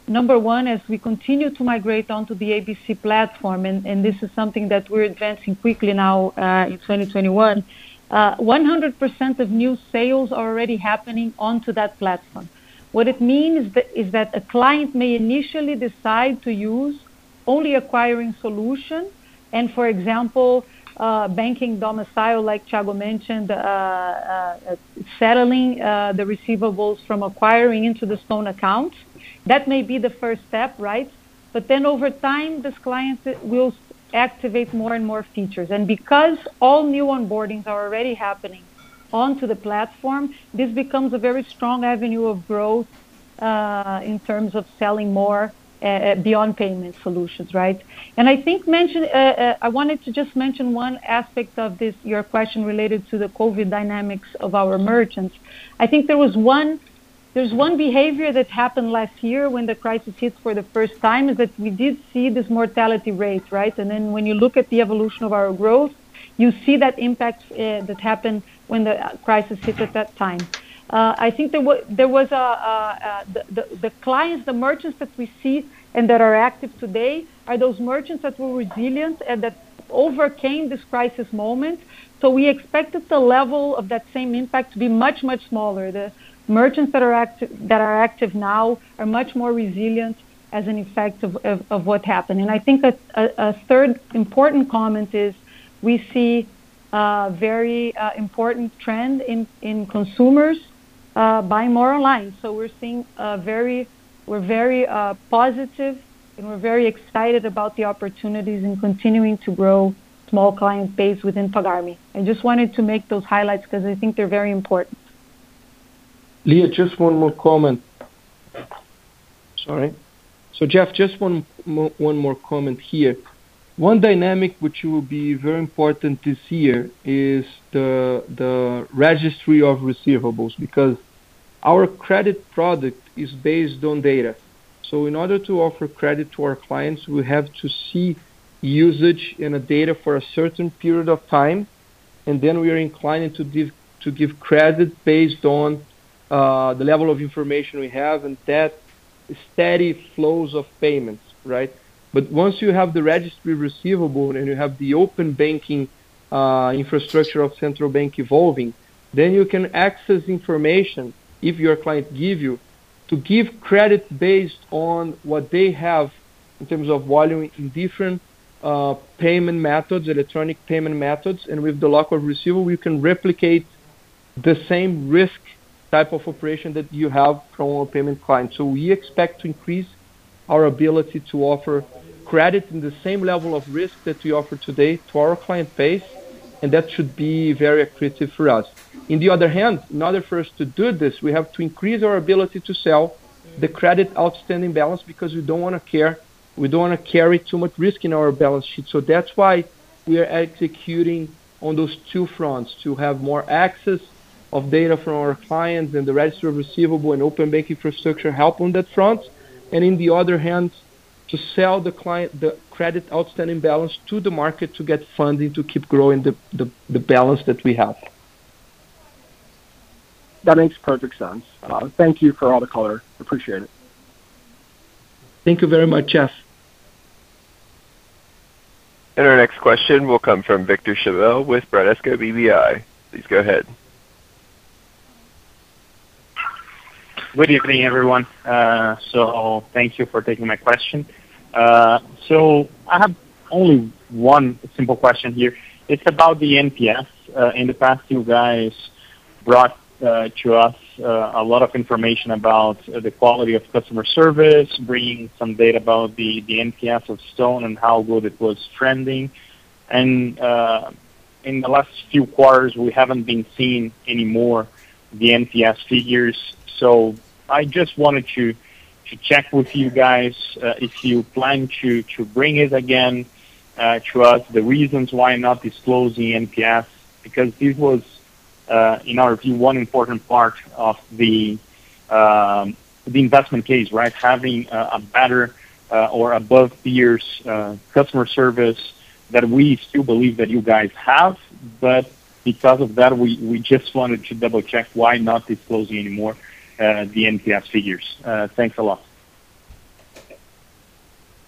number one, as we continue to migrate onto the ABC platform, and, and this is something that we're advancing quickly now uh, in 2021, 100% uh, of new sales are already happening onto that platform. What it means is that, is that a client may initially decide to use only acquiring solution, and for example, banking domicile, like Thiago mentioned, uh, uh, settling uh, the receivables from acquiring into the Stone account. That may be the first step, right? But then over time, this client will activate more and more features. And because all new onboardings are already happening onto the platform, this becomes a very strong avenue of growth uh, in terms of selling more uh, uh beyond payment solutions, right? And I think mention, uh, uh, I wanted to just mention one aspect of this, your question related to the COVID dynamics of our merchants. I think there was one there's one behavior that happened last year when the crisis hit for the first time is that we did see this mortality rate, right? And then when you look at the evolution of our growth, you see that impact uh, that happened when the crisis hit at that time. Uh, I think there, w- there was a, a, a the, the, the, clients, the merchants that we see and that are active today are those merchants that were resilient and that overcame this crisis moment. So we expected the level of that same impact to be much, much smaller. The, merchants that are active that are active now are much more resilient as an effect of, of, of what happened. And I think a, a, third important comment is we see a very uh, important trend in, in consumers buying more online. So we're seeing a very we're very uh, positive and we're very excited about the opportunities in continuing to grow small client base within Pagar.me. I just wanted to make those highlights because I think they're very important. Lia, just one more comment. Sorry. So Jeff, just one one more comment here. One dynamic which will be very important this year is the the registry of receivables because our credit product is based on data. So in order to offer credit to our clients, we have to see usage in a data for a certain period of time, and then we are inclined to give to give credit based on uh, the level of information we have, and that steady flows of payments, right? But once you have the registry receivable and you have the open banking uh, infrastructure of central bank evolving, then you can access information if your client give you to give credit based on what they have in terms of volume in different uh, payment methods, electronic payment methods, and with the lock of receivable, you can replicate the same risk type of operation that you have from our payment client. So we expect to increase our ability to offer credit in the same level of risk that we offer today to our client base, and that should be very accretive for us. In the other hand, in order for us to do this, we have to increase our ability to sell the credit outstanding balance because we don't want to care, we don't want to carry too much risk in our balance sheet. So that's why we are executing on those two fronts to have more access of data from our clients and the register of receivable and open bank infrastructure help on that front. And in the other hand, to sell the client the credit outstanding balance to the market to get funding to keep growing the the balance that we have. That makes perfect sense. Uh, thank you for all the color. Appreciate it. Thank you very much, Jeff. And our next question will come from Victor Schabbel with Bradesco BBI. Please go ahead. Good evening, everyone. Uh, so, thank you for taking my question. Uh, I have only one simple question here. It's about the NPS. Uh, in the past, you guys brought uh, to us a lot of information about the quality of customer service, bringing some data about the NPS of Stone and how good it was trending. And in the last few quarters, we haven't been seeing any more the NPS figures. So I just wanted to check with you guys uh, if you plan to to bring it again uh, to us, the reasons why not disclosing NPS, because this was, uh, in our view, one important part of the um, the investment case, right? Having a better or above peers customer service that we still believe that you guys have. But because of that, we we just wanted to double-check why not disclosing any more Uh, the NPS figures. Uh, thanks a lot.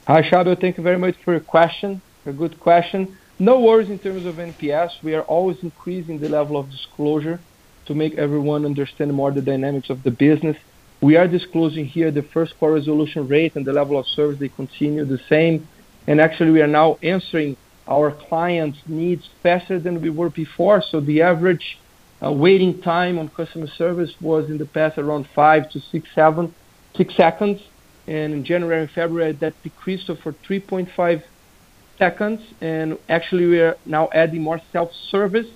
Hi, Schabbel. Thank you very much for your question. A good question. No worries in terms of NPS. We are always increasing the level of disclosure to make everyone understand more the dynamics of the business. We are disclosing here the first call resolution rate and the level of service, they continue the same. And actually, we are now answering our clients' needs faster than we were before. So the average Uh, waiting time on customer service was in the past around five to six seconds. And in January and February, that decreased to 3.5 seconds. And actually, we are now adding more self-service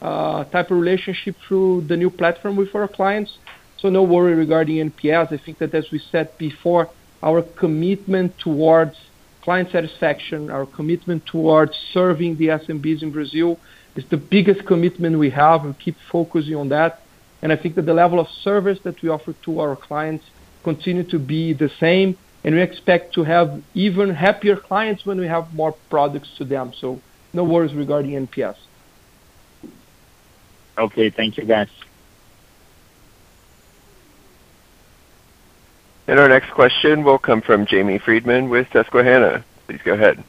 uh, type of relationship through the new platform with our clients. So no worry regarding NPS. I think that as we said before, our commitment towards client satisfaction, our commitment towards serving the SMBs in Brazil is the biggest commitment we have, and keep focusing on that. And I think that the level of service that we offer to our clients continue to be the same, and we expect to have even happier clients when we have more products to them. So no worries regarding NPS. Okay. Thank you, guys. And our next question will come from Jamie Friedman with Susquehanna. Please go ahead.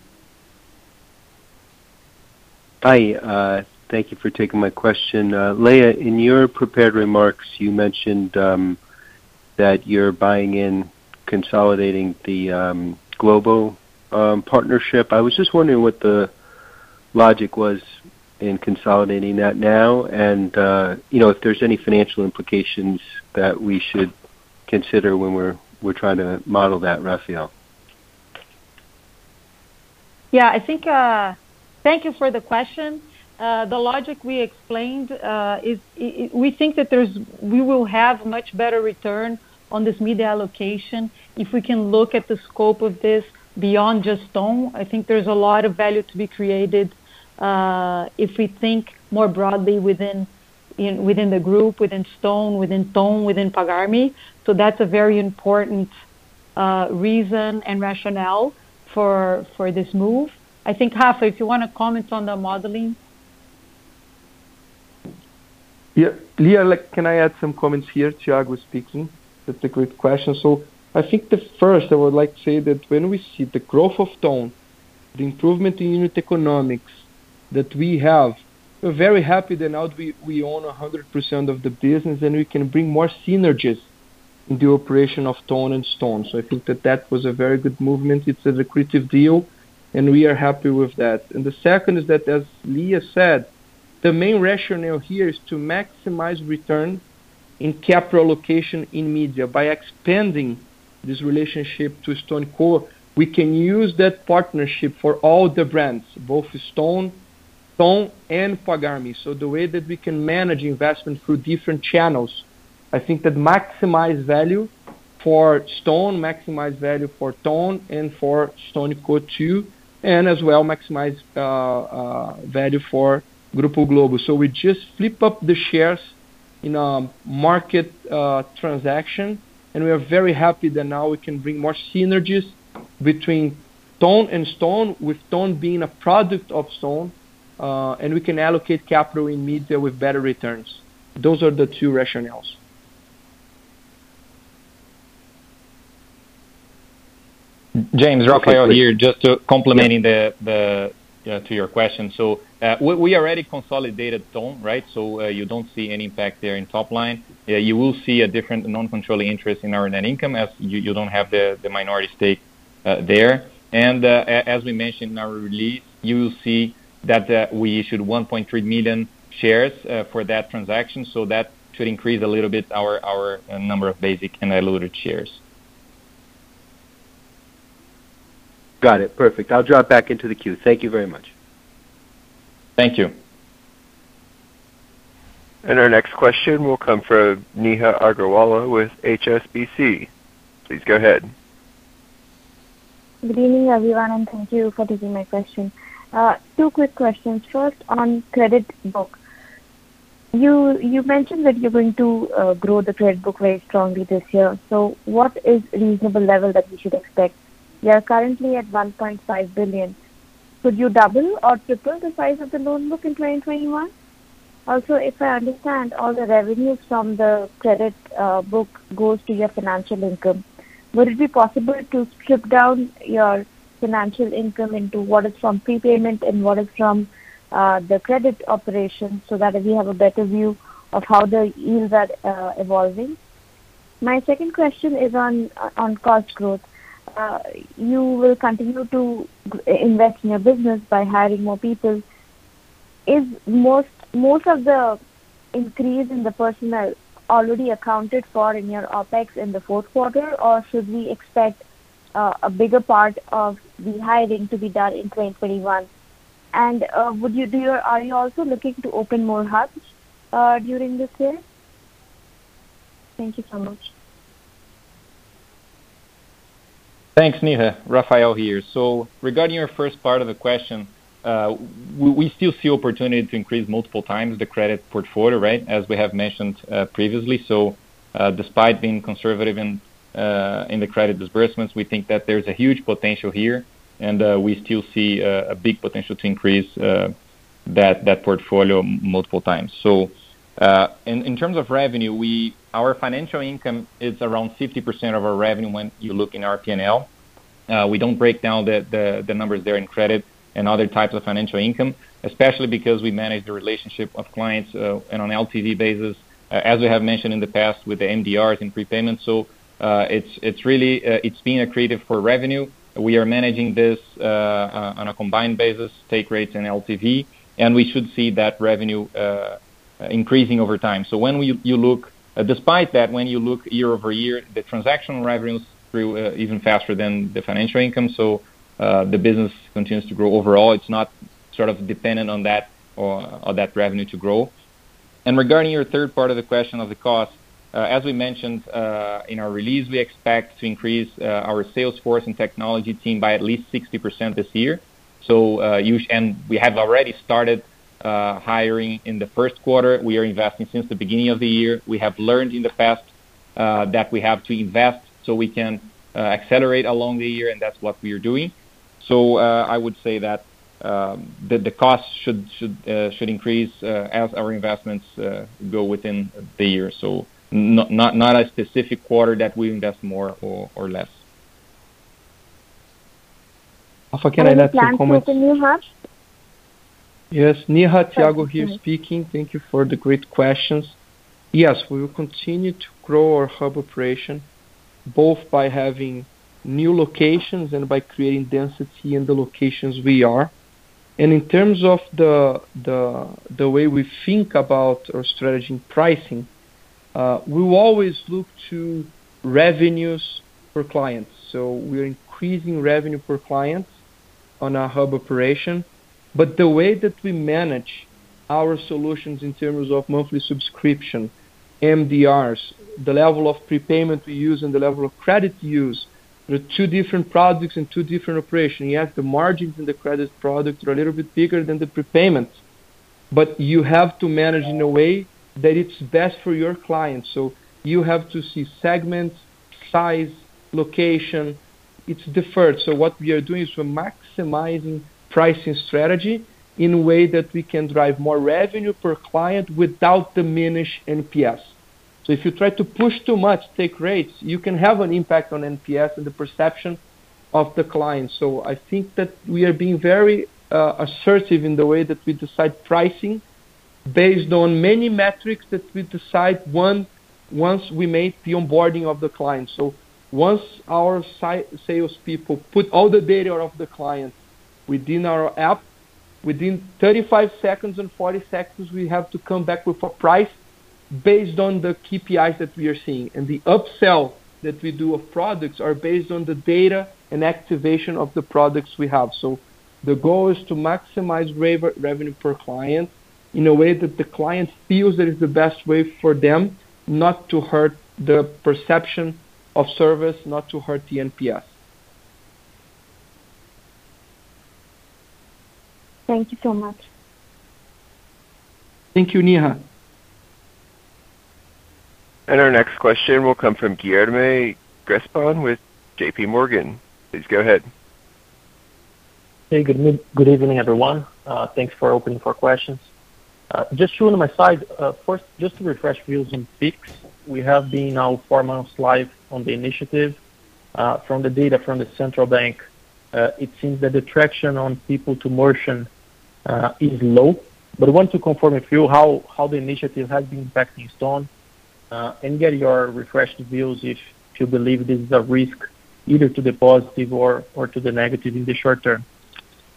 Hi. Uh, thank you for taking my question. Uh, Lia. in your prepared remarks, you mentioned um, that you're buying in consolidating the um, Globo um, partnership. I was just wondering what the logic was in consolidating that now, and uh, you know if there's any financial implications that we should consider when we're we're trying to model that, Rafael. Uh, Thank you for the question. Uh, the logic we explained uh, is we think that there's we will have much better return on this media allocation if we can look at the scope of this beyond just Stone. I think there's a lot of value to be created uh, if we think more broadly within within the group, within Stone, within Ton, within Pagar.me. That's a very important reason and rationale for for this move. I think, Rafa, if you want to comment on the modeling. Yeah. Lia, can I add some comments here? Thiago speaking. That's a great question. So I think the first, I would like to say that when we see the growth of Ton, the improvement in unit economics that we have, we're very happy that now we own 100% of the business, and we can bring more synergies in the operation of Ton and Stone. So I think that that was a very good movement. It's an accretive deal, and we are happy with that. And the second is that, as Lia said, the main rationale here is to maximize return in capital allocation in media. By expanding this relationship to StoneCo, we can use that partnership for all the brands, both Stone, Ton, and Pagar.me. So the way that we can manage investment through different channels, I think that maximize value for Stone, maximize value for Ton, and for StoneCo too, and as well maximize uh, uh, value for Grupo Globo. So we just flip up the shares in a market uh, transaction, and we are very happy that now we can bring more synergies between Ton and Stone, with Ton being a product of Stone, and we can allocate capital in media with better returns. Those are the two rationales. James, Rafael here, just to complementing the the to your question. So, uh, we we already consolidated Ton, right? So, uh, you don't see any impact there in top line. You will see a different non-controlling interest in our net income as you you don't have the minority stake uh, there. And, as we mentioned in our release, you will see that we issued 1.3 million shares for that transaction, so that should increase a little bit our our number of basic and diluted shares. Got it. Perfect. I'll drop back into the queue. Thank you very much. Thank you. And our next question will come from Neha Agarwala with HSBC. Please go ahead. Good evening, everyone, and thank you for taking my question. Uh, two quick questions. First, on credit book. You mentioned that you're going to uh, grow the credit book very strongly this year. So what is reasonable level that we should expect? You are currently at 1.5 billion. Could you double or triple the size of the loan book in 2021? Also, if I understand, all the revenues from the credit uh, book goes to your financial income. Would it be possible to strip down your financial income into what is from prepayment and what is from uh, the credit operation so that we have a better view of how the yields are uh, evolving? My second question is on on cost growth. Uh, you will continue to invest in your business by hiring more people. Is most most of the increase in the personnel already accounted for in your OpEx in the fourth quarter, or should we expect uh, a bigger part of the hiring to be done in 2021? And uh, would you do your? Are you also looking to open more hubs during this year? Thank you so much. Thanks, Neha. Rafael here. So regarding your first part of the question, we still see opportunity to increase multiple times the credit portfolio, right? As we have mentioned previously. So uh despite being conservative in uh in the credit disbursements, we think that there's a huge potential here, and we still see a big potential to increase uh that that portfolio multiple times. Uh, in terms of revenue, we our financial income is around 50% of our revenue when you look in our P&L. Uh, we don't break down the the numbers there in credit and other types of financial income, especially because we manage the relationship of clients uh, and on an LTV basis, as we have mentioned in the past with the MDRs and prepayment. It's it's really being accretive for revenue. We are managing this on a combined basis, take rates and LTV, and we should see that revenue Uh, increasing over time. So when we, you look, uh, despite that, when you look year-over-year, the transactional revenues grew uh, even faster than the financial income. So the business continues to grow overall. It's not sort of dependent on that or that revenue to grow. And regarding your third part of the question of the cost, as we mentioned in our release, we expect to increase our sales force and technology team by at least 60% this year. So, and we have already started Uh, hiring in the first quarter. We are investing since the beginning of the year. We have learned in the past uh, that we have to invest so we can uh, accelerate along the year, and that's what we are doing. So uh I would say that um, the cost should should uh should increase as our investments go within the year. So n not not a specific quarter that we invest more or less. Rafa, can I add some comments? Any plans to open new hubs? Yes. Neha, Thiago here speaking. Thank you for the great questions. Yes, we will continue to grow our hub operation, both by having new locations and by creating density in the locations we are. And in terms of the the the way we think about our strategy in pricing, uh, we will always look to revenues per client. So We're increasing revenue per client on our hub operation. But the way that we manage our solutions in terms of monthly subscription, MDRs, the level of prepayment we use, and the level of credit use, they're two different products and two different operations. Yes, the margins in the credit product are a little bit bigger than the prepayment, but you have to manage in a way that it's best for your clients. So you have to see segments, size, location, it's deferred. So what we are doing is we're maximizing pricing strategy in a way that we can drive more revenue per client without diminish NPS. So if you try to push too much take rates, you can have an impact on NPS and the perception of the client. So I think that we are being very uh, assertive in the way that we decide pricing based on many metrics that we decide once we make the onboarding of the client. So once our salespeople put all the data of the client within our app, within 35 seconds and 40 seconds, we have to come back with a price based on the KPIs that we are seeing. And the upsell that we do of products are based on the data and activation of the products we have. So the goal is to maximize revenue per client in a way that the client feels that is the best way for them not to hurt the perception of service, not to hurt the NPS. Thank you so much. Thank you, Neha. And Our next question will come from Guilherme Grespan with J.P. Morgan. Please go ahead. Hey, good good evening, everyone. Uh, thanks for opening for questions. Uh, just two on my side. Uh, first, just to refresh views on Pix, we have been now four months live on the initiative. Uh, from the data from the central bank, it seems that the traction on people to merchant is low. But I want to confirm with you how how the initiative has been impacting Stone, and get your refreshed views if you believe this is a risk either to the positive or or to the negative in the short term.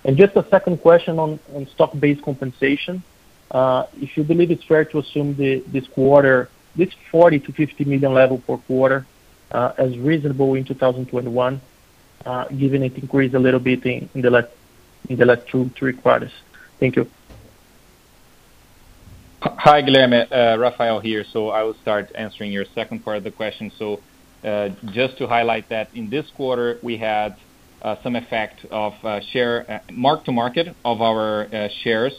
And Just a second question on on stock-based compensation. Uh, if you believe it's fair to assume this quarter, this 40 million-50 million level per quarter, uh, as reasonable in 2021, uh, given it increased a little bit in the last in the last two, three quarters. Thank you. Hi, Guilherme. Uh, Rafael here. So I will start answering your second part of the question. So uh just to highlight that in this quarter, we had uh, some effect of uh, share mark-to-market of our shares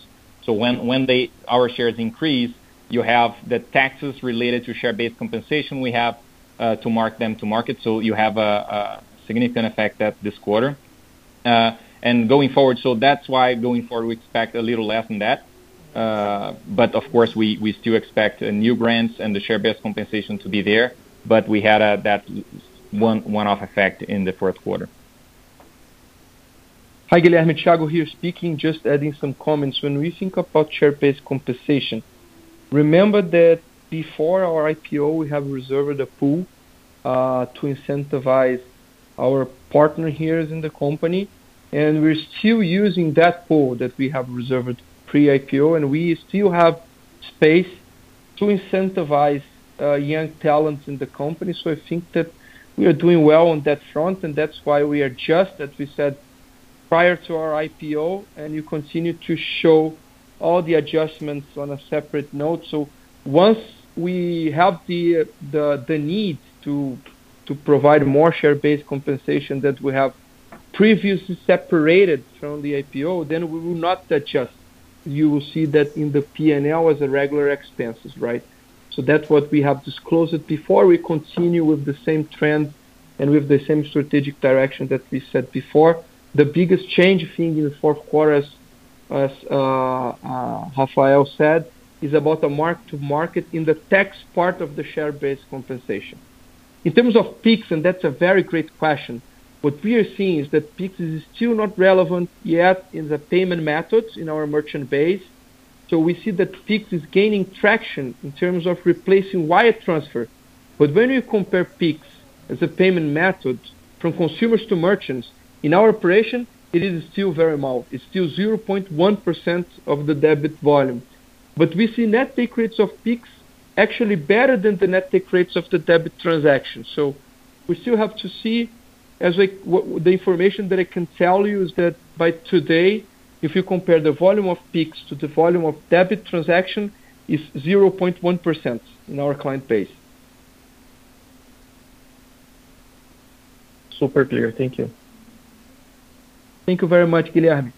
so When when they our shares increase, you have the taxes related to share-based compensation we have uh, to mark them to market. So You have a significant effect that this quarter. Uh, and Going forward, so that's why going forward, we expect a little less than that. Uh, but Of course, we we still expect uh, new grants and the share-based compensation to be there, but we had that one one-off effect in the fourth quarter. Hi, Guilherme. Thiago here speaking. Just adding some comments. When we think about share-based compensation, remember that before our IPO, we have reserved a pool uh, to incentivize our partner here in the company, and we're still using that pool that we have reserved pre-IPO, and we still have space to incentivize uh, young talents in the company. So I think that we are doing well on that front, and that's why we are just, as we said, prior to our IPO, and you continue to show all the adjustments on a separate note. So once we have the the the need to to provide more share-based compensation that we have previously separated from the IPO, then we will not adjust. You will see that in the P&L as a regular expenses, right? So that's what we have disclosed before. We continue with the same trend and with the same strategic direction that we said before. The biggest change thing in the fourth quarter, as uh, uh, Rafael said, is about the mark-to-market in the tax part of the share-based compensation. In terms of Pix, and that's a very great question, what we are seeing is that Pix is still not relevant yet in the payment methods in our merchant base. So We see that Pix is gaining traction in terms of replacing wire transfer. But When you compare Pix as a payment method from consumers to merchants, in our operation, it is still very small. It's still 0.1% of the debit volume. But we see net take rates of Pix actually better than the net take rates of the debit transaction. So we still have to see. As the information that I can tell you is that by today, if you compare the volume of Pix to the volume of debit transaction, is 0.1% in our client base. Super clear. Thank you. Thank you very much, Guilherme.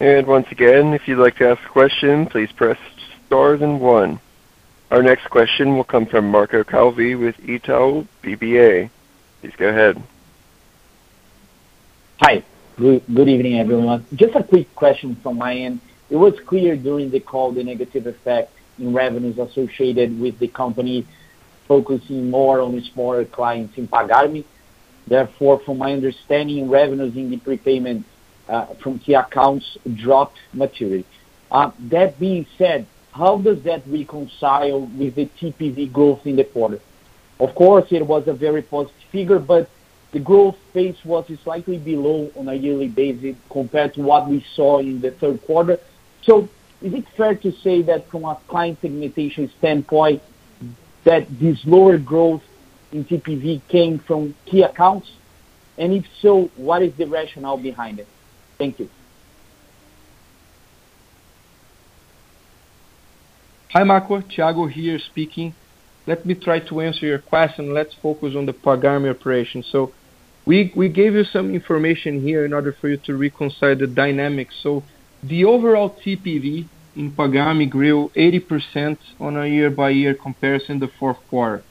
And once again, if you'd like to ask a question, please press star then one. Our next question will come from Marco Calvi with Itaú BBA. Please go ahead. Hi. Good evening, everyone. Just a quick question from my end. It was clear during the call the negative effect in revenues associated with the company focusing more on smaller clients in Pagar.me. Therefore, from my understanding, revenues in the prepayment uh, from key accounts dropped materially. Uh, that being said, how does that reconcile with the TPV growth in the quarter? Of course, it was a very positive figure, but the growth pace was slightly below on a yearly basis compared to what we saw in the third quarter. So is it fair to say that from a client segmentation standpoint, that this lower growth in TPV came from key accounts? And if so, what is the rationale behind it? Thank you. Hi, Marco. Thiago here speaking. Let me try to answer your question. Let's focus on the Pagar.me operation. So we we gave you some information here in order for you to reconcile the dynamics. So the overall TPV in Pagar.me grew 80% on a year-by-year comparison the fourth quarter.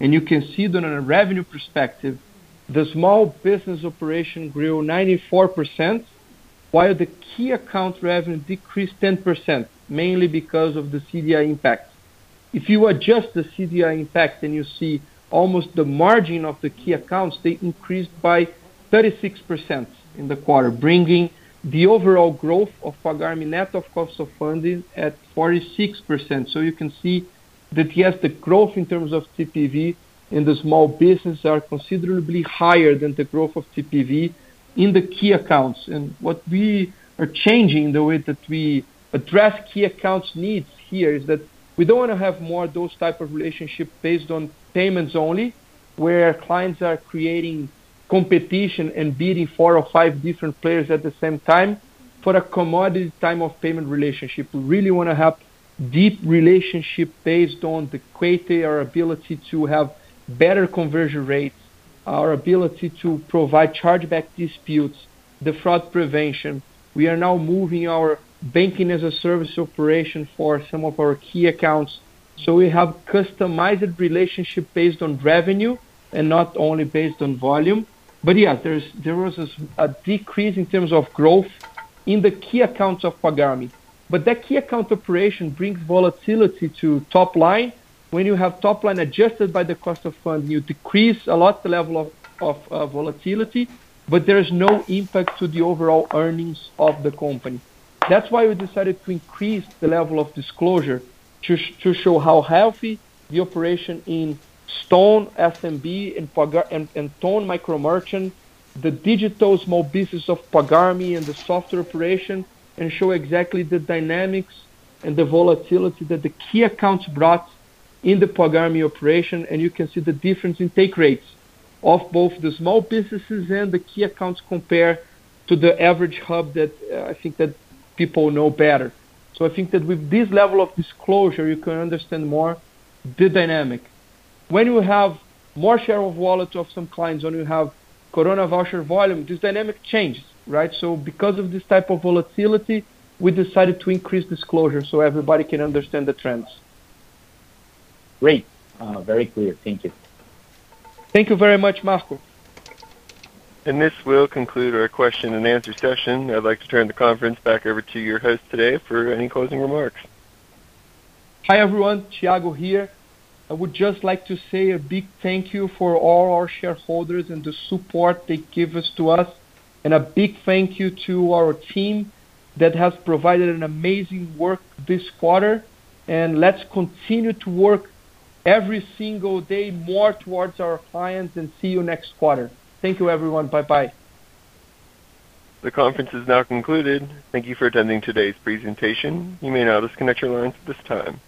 And you can see that on a revenue perspective, the small business operation grew 94%, while the key account revenue decreased 10%, mainly because of the CDI impact. If you adjust the CDI impact and you see almost the margin of the key accounts, they increased by 36% in the quarter, bringing the overall growth of Pagar.me net of cost of funding at 46%. So you can see that, yes, the growth in terms of TPV in the small business are considerably higher than the growth of TPV in the key accounts. And what we are changing the way that we address key accounts needs here is that we don't wanna have more those type of relationship based on payments only, where clients are creating competition and bidding four or five different players at the same time for a commodity type of payment relationship. We really wanna have deep relationship based on the quality, our ability to have better conversion rates, our ability to provide chargeback disputes, the fraud prevention. We are now moving our banking-as-a-service operation for some of our key accounts. So we have customized relationship based on revenue and not only based on volume. But yeah, there's there was a decrease in terms of growth in the key accounts of Pagar.me. That key account operation brings volatility to top line. When you have top line adjusted by the cost of funding, you decrease a lot the level of uh, volatility, but there is no impact to the overall earnings of the company. That's why we decided to increase the level of disclosure to show how healthy the operation in Stone SMB and Ton micro merchant, the digital small business of Pagar.me and the software operation, and show exactly the dynamics and the volatility that the key accounts brought in the Pagar.me operation. And you can see the difference in take rates of both the small businesses and the key accounts compared to the average hub that uh, I think that people know better. So I think that with this level of disclosure, you can understand more the dynamic. When you have more share of wallet of some clients, when you have Coronavoucher volume, this dynamic changes, right? So because of this type of volatility, we decided to increase disclosure so everybody can understand the trends. Great. Uh, very clear. Thank you. Thank you very much, Marco. And this will conclude our question and answer session. I'd like to turn the conference back over to your host today for any closing remarks. Hi, everyone. Thiago here. I would just like to say a big thank you for all our shareholders and the support they give us to us, and a big thank you to our team that has provided an amazing work this quarter. And let's continue to work every single day more towards our clients and see you next quarter. Thank you, everyone. Bye-bye. The conference is now concluded. Thank you for attending today's presentation. You may now disconnect your lines at this time.